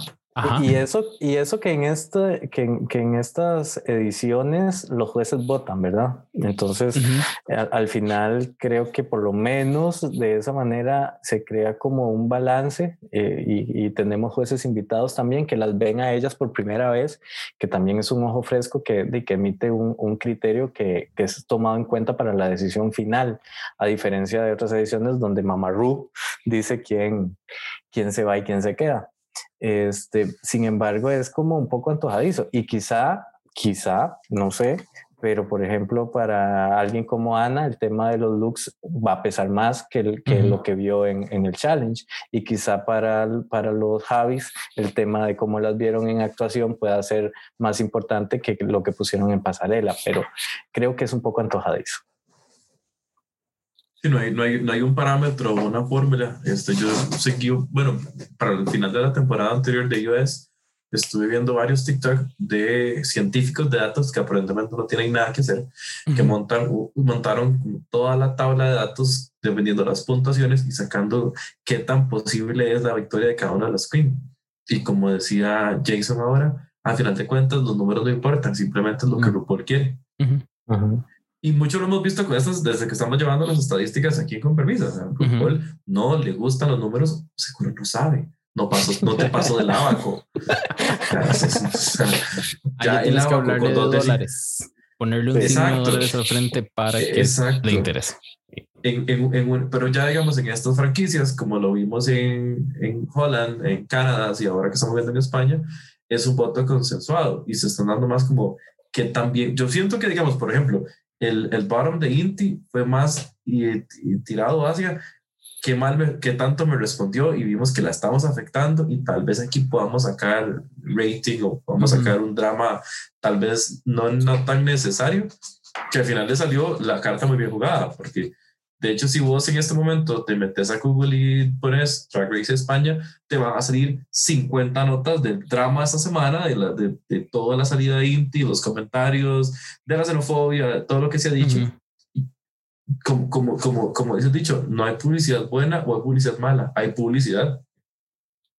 Y eso, y eso que en este, que, que, en estas ediciones los jueces votan, ¿verdad? Entonces, al, final creo que por lo menos de esa manera se crea como un balance eh, y, tenemos jueces invitados también que las ven a ellas por primera vez, que también es un ojo fresco que, que emite un, un criterio que, que, es tomado en cuenta para la decisión final, a diferencia de otras ediciones donde Mamaru dice quién, quién se va y quién se queda. Este, sin embargo, es como un poco antojadizo y quizá, quizá, no sé, pero por ejemplo, para alguien como Ana, el tema de los looks va a pesar más que, que lo que vio en, en, el challenge. Y quizá para, para los Javis, el tema de cómo las vieron en actuación pueda ser más importante que lo que pusieron en pasarela, pero creo que es un poco antojadizo. Sí, no hay, no hay, no hay un parámetro o una fórmula. Este, yo seguí, bueno, para el final de la temporada anterior de iOS, estuve viendo varios TikTok de científicos de datos que aparentemente no tienen nada que hacer, que montan, montaron toda la tabla de datos dependiendo de las puntuaciones y sacando qué tan posible es la victoria de cada una de las queens. Y como decía Jason ahora, al final de cuentas los números no importan, simplemente es lo que RuPaul quiere. Y mucho lo hemos visto con estas desde que estamos llevando las estadísticas aquí con permiso. O sea, no le gustan los números, seguro no sabe. No, paso, no te paso del abaco. ya tienes que hablarle de dólares. Ponerle un signo de dólares al frente para que le interese. En, en, pero ya digamos en estas franquicias, como lo vimos en, en Holland, en Canadá y ahora que estamos viendo en España, es un voto consensuado y se están dando más como que también, yo siento que digamos, por ejemplo, el, el bottom de Inti fue más y, tirado hacia qué mal, qué tanto me respondió y vimos que la estamos afectando y tal vez aquí podamos sacar rating o podamos sacar un drama tal vez no, no tan necesario, que al final le salió la carta muy bien jugada, porque de hecho, si vos en este momento te metes a Google y pones Drag Race España, te van a salir 50 notas del drama esta semana, de, la, de, de toda la salida de Inti, los comentarios, de la xenofobia, todo lo que se ha dicho. Como, como, como, como dices dicho, no hay publicidad buena o hay publicidad mala, hay publicidad.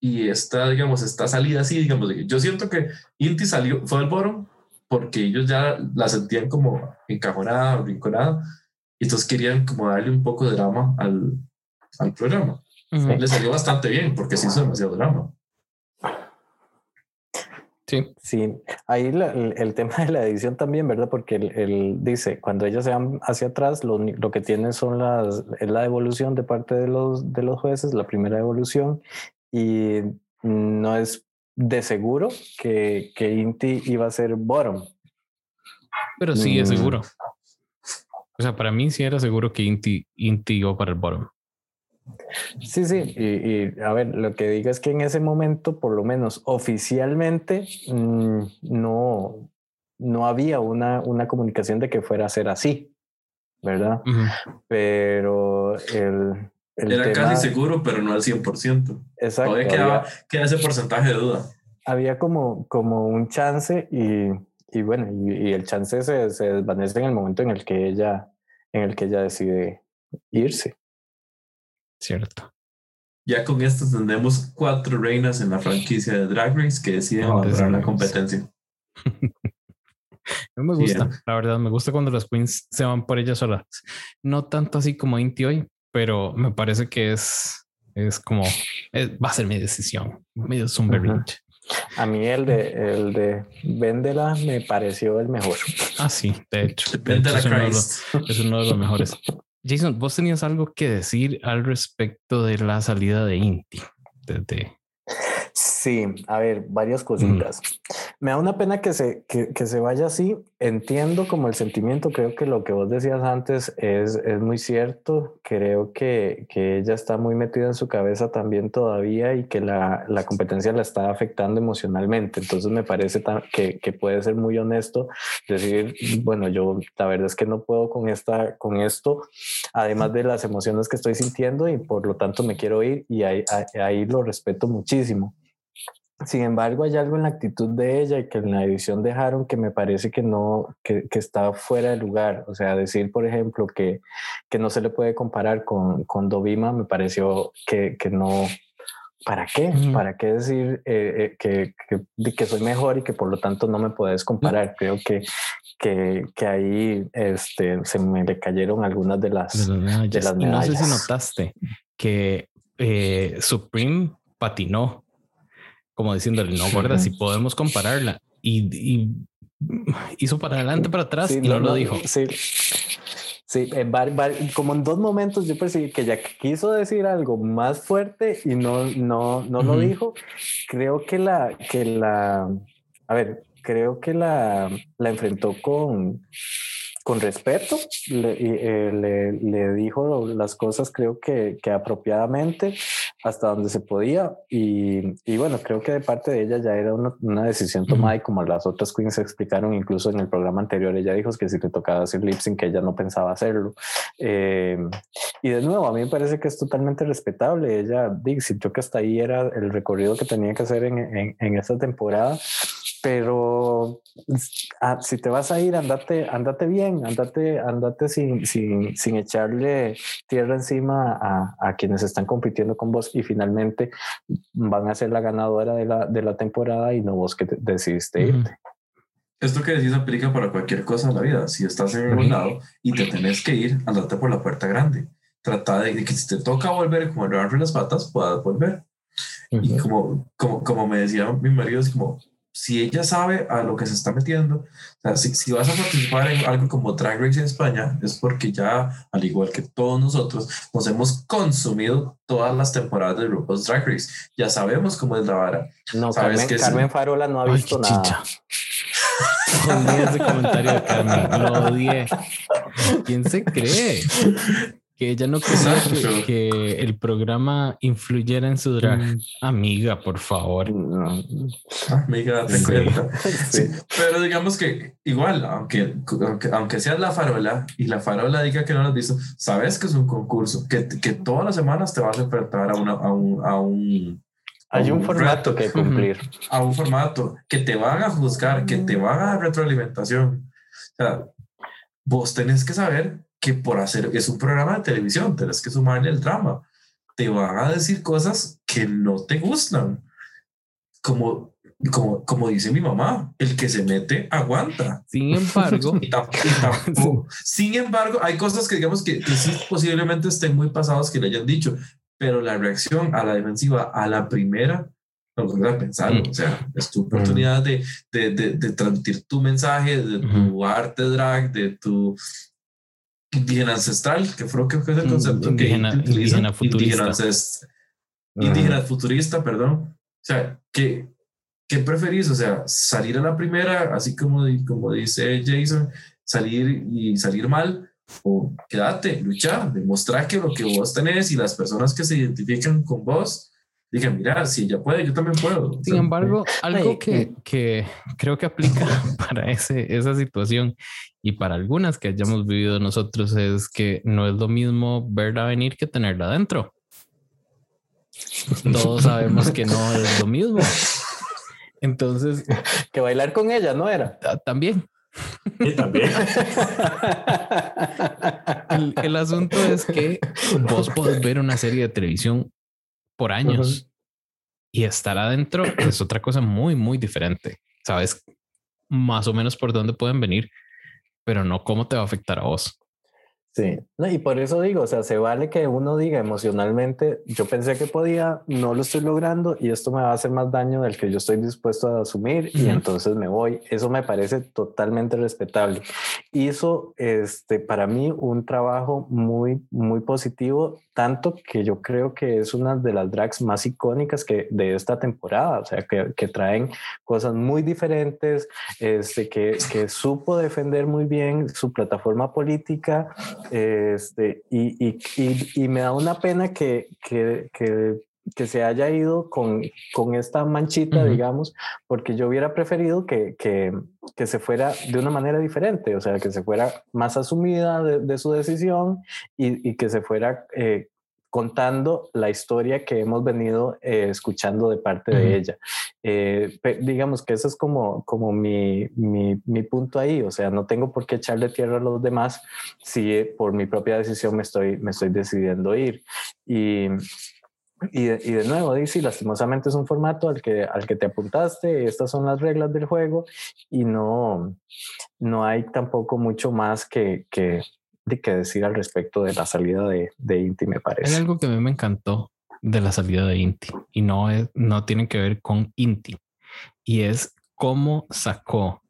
Y esta, digamos, esta salida así, digamos, yo siento que Inti salió, fue al bottom porque ellos ya la sentían como encajonada, rinconada y entonces querían como darle un poco de drama al, al programa. Le salió bastante bien porque se hizo demasiado drama. Sí. Sí, ahí el, tema de la edición también, ¿verdad? Porque él, dice, cuando ellas se van hacia atrás, lo, lo, que tienen son las, es la evolución de parte de los, de los jueces, la primera evolución, y no es de seguro que, que Inti iba a ser bottom. Pero sí, es mm. seguro. O sea, para mí sí era seguro que Inti, Inti iba para el bottom. Sí, sí, y, a ver, lo que digo es que en ese momento, por lo menos oficialmente, mm, no, no había una, una comunicación de que fuera a ser así, ¿verdad? Pero el... Era casi seguro, pero no al 100%. Exacto. Todavía quedaba, queda ese porcentaje de duda. Había como, como un chance y y bueno, y, el chance se, se, desvanece en el momento en el que ella, en el que ella decide irse. Cierto. Ya con esto tenemos cuatro reinas en la franquicia de Drag Race que deciden abandonar la competencia. No me gusta, la verdad, me gusta cuando las queens se van por ellas solas. No tanto así como Inti hoy, pero me parece que es, es como, va a ser mi decisión. Medio es un a mí el de, el de Véndela me pareció el mejor. Ah, sí, de hecho. es, uno de los, mejores. Jason, vos tenías algo que decir al respecto de la salida de Inti. Desde, Sí, a ver, varias cositas. Me da una pena que se, que, que, se vaya así. Entiendo como el sentimiento, creo que lo que vos decías antes es, es muy cierto. Creo que, que, ella está muy metida en su cabeza también todavía y que la, la competencia la está afectando emocionalmente. Entonces me parece que, que, puede ser muy honesto decir, bueno, yo la verdad es que no puedo con, esta, con esto, además de las emociones que estoy sintiendo y por lo tanto me quiero ir y ahí, ahí lo respeto muchísimo. Sin embargo, hay algo en la actitud de ella y que en la edición dejaron que me parece que no, que, que está fuera de lugar. O sea, decir, por ejemplo, que, que no se le puede comparar con, con Dovima, me pareció que, que no, ¿para qué? ¿Para qué decir eh, que, que, que, soy mejor y que por lo tanto no me puedes comparar? Creo que, que, que ahí este, se me le cayeron algunas de las, de las medallas. no sé si notaste que Supreme patinó, como diciéndole, no, gorda, si podemos compararla. Y, hizo para adelante, para atrás y no, lo dijo. Sí, sí como en dos momentos yo percibí que ya quiso decir algo más fuerte y no, no, no lo dijo. Creo que la, que la, a ver, creo que la, la enfrentó con, con respeto, le, eh, le, le, dijo las cosas creo que, que, apropiadamente hasta donde se podía y, y, bueno, creo que de parte de ella ya era una, una decisión tomada y como las otras queens explicaron incluso en el programa anterior, ella dijo que si le tocaba hacer lip sync que ella no pensaba hacerlo. Eh, y de nuevo, a mí me parece que es totalmente respetable. Ella sintió que hasta ahí era el recorrido que tenía que hacer en, en, en esta temporada pero ah, si te vas a ir, andate, andate bien, andate, andate sin, sin, sin echarle tierra encima a, a, quienes están compitiendo con vos y finalmente van a ser la ganadora de la, de la temporada y no vos que decidiste irte. Esto que decís aplica para cualquier cosa en la vida. Si estás en un lado y te tenés que ir, andate por la puerta grande. Trata de, que si te toca volver como el las patas, puedas volver. Y como, como, como me decía mi marido, es como, si ella sabe a lo que se está metiendo, o sea, si, si, vas a participar en algo como Drag Race en España, es porque ya, al igual que todos nosotros, nos hemos consumido todas las temporadas de grupos Drag Race. Ya sabemos cómo es la vara. No, Carmen, Carmen Farola no ha visto nada. Odié ese comentario de Carmen, lo odié. ¿Quién se cree? Que ella no quería que, el programa influyera en su drag. Mm. Amiga, por favor. Amiga, te cuenta. Pero digamos que igual, aunque, aunque, seas la farola y la farola diga que no lo has visto, sabes que es un concurso, que, que todas las semanas te vas a enfrentar a, una, a un... A un hay un, formato que cumplir. A un formato que te van a juzgar, que te van a dar retroalimentación. O sea, vos tenés que saber que por hacer, es un programa de televisión, tienes que sumarle el drama. Te van a decir cosas que no te gustan. Como, como, como dice mi mamá, el que se mete aguanta. Sin embargo, sin embargo, hay cosas que digamos que, sí posiblemente estén muy pasados que le hayan dicho, pero la reacción a la defensiva, a la primera, no a pensar, mm. o sea, es tu oportunidad de, de, de, de transmitir tu mensaje, de tu arte drag, de tu, indígena ancestral, que creo que es el concepto indígena, que indígena futurista. Indígena, futurista, perdón. O sea, ¿qué, ¿qué preferís? O sea, salir a la primera, así como, como dice Jason, salir y salir mal, o quédate, luchar, demostrar que lo que vos tenés y las personas que se identifican con vos Dije, mira, si ella puede, yo también puedo. Sin embargo, algo que, que, creo que aplica para ese, esa situación y para algunas que hayamos vivido nosotros es que no es lo mismo verla venir que tenerla adentro. Todos sabemos que no es lo mismo. Entonces, que bailar con ella no era. También. Y también. El, el, asunto es que vos podés ver una serie de televisión por años. Y estar adentro es otra cosa muy, muy diferente. Sabes más o menos por dónde pueden venir, pero no cómo te va a afectar a vos. Sí, no, y por eso digo, o sea, se vale que uno diga emocionalmente, yo pensé que podía, no lo estoy logrando y esto me va a hacer más daño del que yo estoy dispuesto a asumir y entonces me voy. Eso me parece totalmente respetable. Hizo este, para mí un trabajo muy, muy positivo, tanto que yo creo que es una de las drags más icónicas que de esta temporada, o sea, que, que traen cosas muy diferentes, este, que, que supo defender muy bien su plataforma política este, y, y, y, me da una pena que, que, que, que se haya ido con, con esta manchita, digamos, porque yo hubiera preferido que, que, que, se fuera de una manera diferente, o sea, que se fuera más asumida de, de su decisión y, que se fuera eh, contando la historia que hemos venido eh, escuchando de parte de ella. Eh, digamos que eso es como, como mi, mi, mi, punto ahí, o sea, no tengo por qué echarle tierra a los demás si eh, por mi propia decisión me estoy, me estoy decidiendo ir. Y, y, de, y de nuevo, dice, lastimosamente es un formato al que, al que te apuntaste, estas son las reglas del juego y no, no hay tampoco mucho más que, que, de que decir al respecto de la salida de, de Inti, me parece. Hay algo que a mí me encantó de la salida de Inti y no, es, no tiene que ver con Inti y es cómo sacó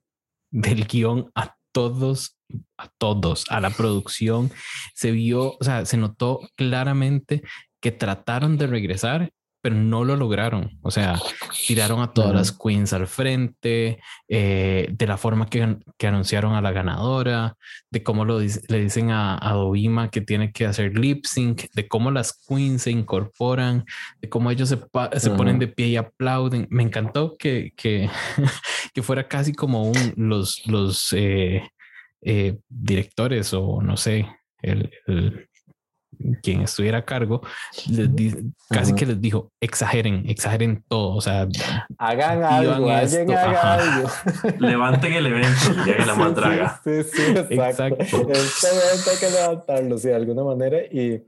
del guion a todos, a todos, a la producción. Se vio, o sea, se notó claramente que trataron de regresar pero no lo lograron. O sea, tiraron a todas las queens al frente, eh, de la forma que, que, anunciaron a la ganadora, de cómo lo le dicen a, a Dovima que tiene que hacer lip sync, de cómo las queens se incorporan, de cómo ellos se, se ponen de pie y aplauden. Me encantó que, que, que fuera casi como un, los, los eh, eh, directores o no sé, el, el quien estuviera a cargo, les di, casi que les dijo, exageren, exageren todo, o sea, hagan algo, alguien haga algo. Levanten el evento y hagan la más draga. Sí, sí, exacto. exacto. Este evento hay que levantarlo, sí, de alguna manera, y,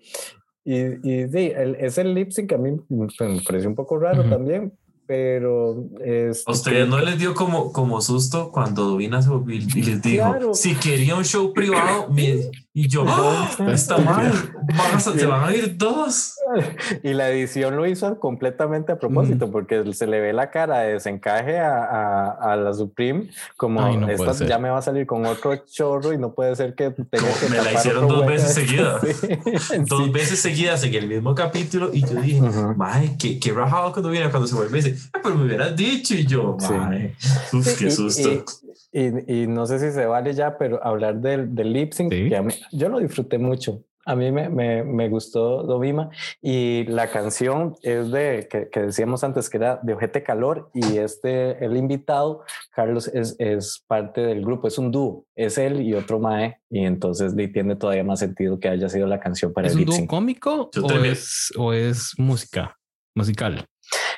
y, y sí, el, ese lip sync a mí me pareció un poco raro uh -huh. también, pero es ¿A ustedes no les dio como, como susto cuando Dovina se volvió y les dijo claro. si quería un show privado me, y yo ¡Ah! está mal van a, se van a ir dos y la edición lo hizo completamente a propósito mm. porque se le ve la cara de desencaje a, a, a la Supreme como Ay, no esta ya me va a salir con otro chorro y no puede ser que tenga que me la hicieron dos veces seguidas sí. dos sí. veces seguidas en el mismo capítulo y yo dije uh -huh. Mae, qué, qué rajado cuando viene cuando se vuelve y dice pero me hubieras dicho y yo Mae, sí. uf, qué susto y, y, y, no sé si se vale ya, pero hablar del, del lip sync, ¿Sí? que mí, yo lo disfruté mucho. A mí me, me, me, gustó Dovima y la canción es de, que, que, decíamos antes que era de Ojete Calor y este, el invitado, Carlos, es, es parte del grupo, es un dúo, es él y otro Mae y entonces le tiene todavía más sentido que haya sido la canción para ¿Es el un dúo cómico o es, o es música, musical?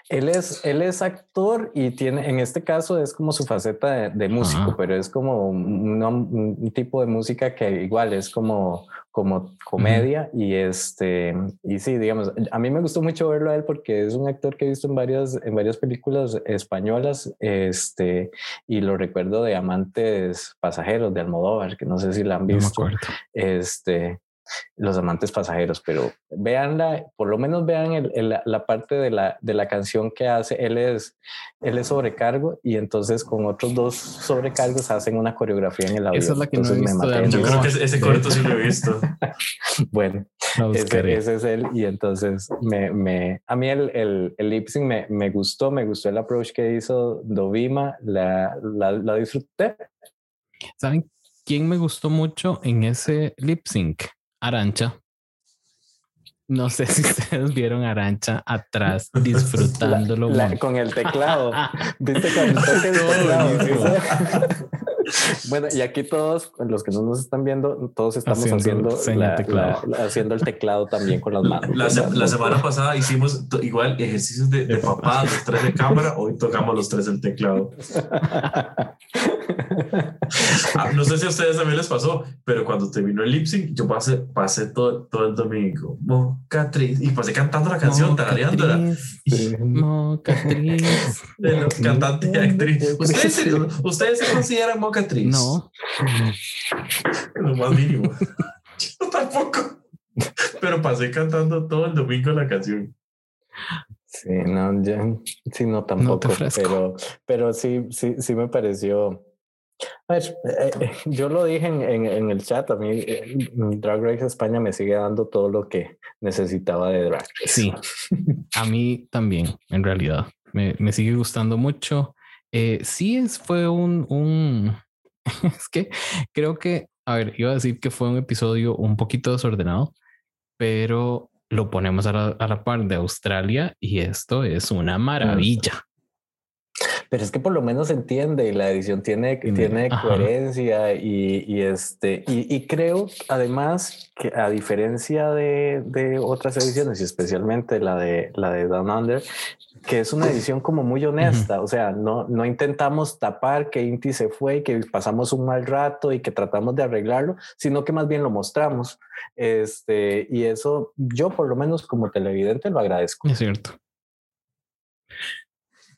Él es, él es actor y tiene, en este caso es como su faceta de, de músico, Ajá. pero es como un, un, tipo de música que igual es como, como comedia y este, y sí, digamos, a mí me gustó mucho verlo a él porque es un actor que he visto en varias, en varias películas españolas, este, y lo recuerdo de Amantes Pasajeros de Almodóvar, que no sé si la han visto. No este, los amantes pasajeros, pero véanla, por lo menos vean el, el, la parte de la, de la canción que hace, él es, él es sobrecargo y entonces con otros dos sobrecargos hacen una coreografía en el audio. Esa es la que entonces no he visto me Yo creo que ese corto sí lo he visto. bueno, ese, ese, es él y entonces me, me, a mí el, el, el lip sync me, me, gustó, me gustó el approach que hizo Dovima, la, la, la disfruté. ¿Saben quién me gustó mucho en ese lip sync? Arancha. No sé si ustedes vieron Arancha atrás disfrutándolo. La, la, con el teclado. ¿Viste con el teclado? bueno, y aquí todos, los que no nos están viendo, todos estamos haciendo, haciendo, la, teclado. haciendo el teclado también con las manos. La, se, la semana pasada hicimos igual ejercicios de, de papá, los tres de cámara, hoy tocamos los tres el teclado. ah, no sé si a ustedes también les pasó, pero cuando terminó el lip sync, yo pasé, pasé todo, todo el domingo, Mocatriz, y pasé cantando la canción, tarareándola. Mocatriz. Cantante y actriz. ¿Ustedes se, ¿Ustedes se consideran mocatriz? No. Lo más mínimo. yo tampoco. Pero pasé cantando todo el domingo la canción. Sí, no, ya, sí, no tampoco, no pero, pero sí, sí, sí me pareció. A ver, eh, eh, yo lo dije en, en, en, el chat, a mí eh, Drag Race España me sigue dando todo lo que necesitaba de Drag Race. Sí, a mí también, en realidad. Me, me sigue gustando mucho. Eh, sí, es, fue un, un... es que creo que, a ver, iba a decir que fue un episodio un poquito desordenado, pero lo ponemos a la, a la par de Australia y esto es una maravilla. Pero es que por lo menos se entiende y la edición tiene, tiene coherencia y, y este, y, y, creo además que a diferencia de, de, otras ediciones y especialmente la de, la de Down Under, que es una edición como muy honesta, o sea, no, no intentamos tapar que Inti se fue y que pasamos un mal rato y que tratamos de arreglarlo, sino que más bien lo mostramos. Este, y eso yo por lo menos como televidente lo agradezco. Es cierto.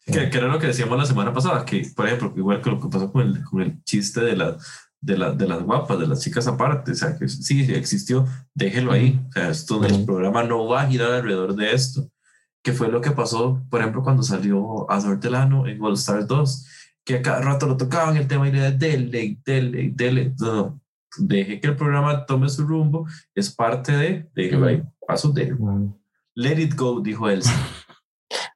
Que, era lo que decíamos la semana pasada, que por ejemplo, igual que lo que pasó con el, con el chiste de, la, de, la, de las guapas, de las chicas aparte, o sea, que sí, existió, déjelo ahí, o sea, esto, el programa no va a girar alrededor de esto que fue lo que pasó, por ejemplo, cuando salió Azor Delano en All Stars 2, que a cada rato lo tocaban el tema y le dele, dele, dele. No, deje que el programa tome su rumbo, es parte de, de paso de. Let it go, dijo él.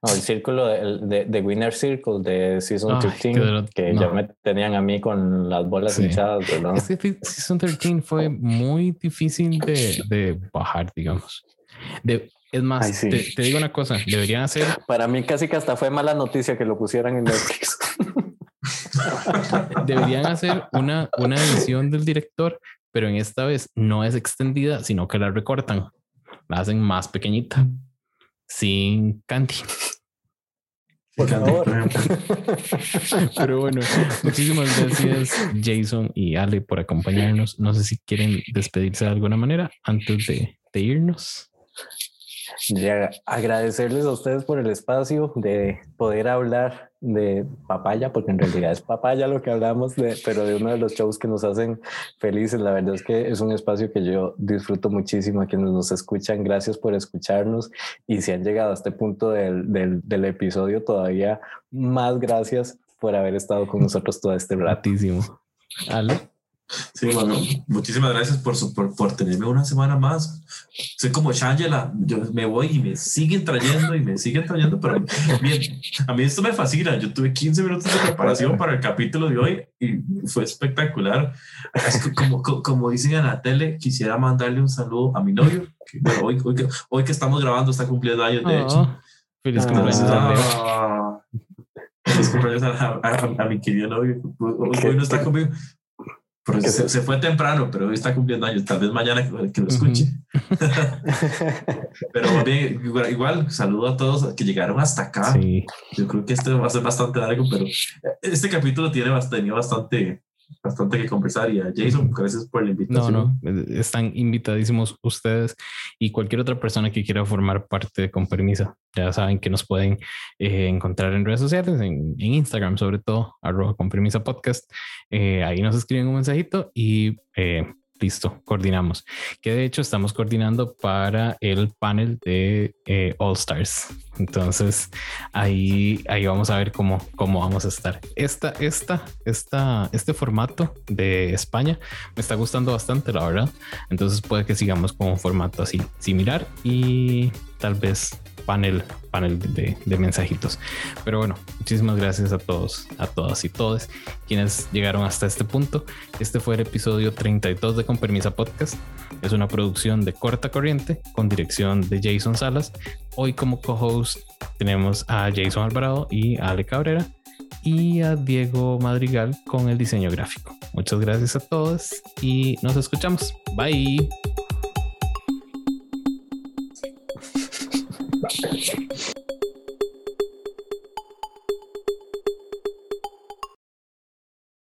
No, el círculo de, de, Winner Circle de Season 13, que ya me tenían a mí con las bolas hinchadas. ¿verdad? Es que Season 13 fue muy difícil de, de bajar, digamos. De, es más, te, digo una cosa, deberían hacer. Para mí casi que hasta fue mala noticia que lo pusieran en Netflix. deberían hacer una, una edición del director, pero en esta vez no es extendida, sino que la recortan, la hacen más pequeñita, sin candy. Por favor. Pero bueno, muchísimas gracias Jason y Ale por acompañarnos. No sé si quieren despedirse de alguna manera antes de, de irnos agradecerles a ustedes por el espacio de poder hablar de papaya, porque en realidad es papaya lo que hablamos, de, pero de uno de los shows que nos hacen felices. La verdad es que es un espacio que yo disfruto muchísimo a quienes nos escuchan. Gracias por escucharnos y si han llegado a este punto del, del, del episodio, todavía más gracias por haber estado con nosotros todo este ratísimo. Ale. Sí, bueno, muchísimas gracias por, por, por, tenerme una semana más. Soy como Shangela, yo me voy y me siguen trayendo y me siguen trayendo, pero bien, a mí esto me fascina. Yo tuve 15 minutos de preparación para el capítulo de hoy y fue espectacular. Es que como, como dicen en la tele, quisiera mandarle un saludo a mi novio, que hoy, hoy, que, hoy que estamos grabando está cumpliendo años, de hecho. Oh, feliz cumpleaños. Ah, feliz cumpleaños a, a, mi querido novio. Hoy, no está conmigo se, fue temprano, pero hoy está cumpliendo años. Tal vez mañana que, lo escuche. pero bien, igual, saludo a todos que llegaron hasta acá. Yo creo que este va a ser bastante largo, pero este capítulo tiene bastante, bastante bastante que conversar y a Jason, gracias por la invitación. No, no, están invitadísimos ustedes y cualquier otra persona que quiera formar parte de Con Permisa. Ya saben que nos pueden eh, encontrar en redes sociales, en, Instagram sobre todo, arroba Con Permisa Podcast. Eh, ahí nos escriben un mensajito y eh, listo, coordinamos. Que de hecho estamos coordinando para el panel de eh, All Stars. Entonces ahí, ahí vamos a ver cómo, cómo vamos a estar. Esta, esta, esta, este formato de España me está gustando bastante, la verdad. Entonces puede que sigamos con un formato así similar y tal vez panel, panel de, mensajitos. Pero bueno, muchísimas gracias a todos, a todas y todos quienes llegaron hasta este punto. Este fue el episodio 32 de Con Permisa Podcast. Es una producción de corta corriente con dirección de Jason Salas. Hoy como co-host tenemos a Jason Alvarado y a Ale Cabrera y a Diego Madrigal con el diseño gráfico. Muchas gracias a todos y nos escuchamos. Bye. 確かに。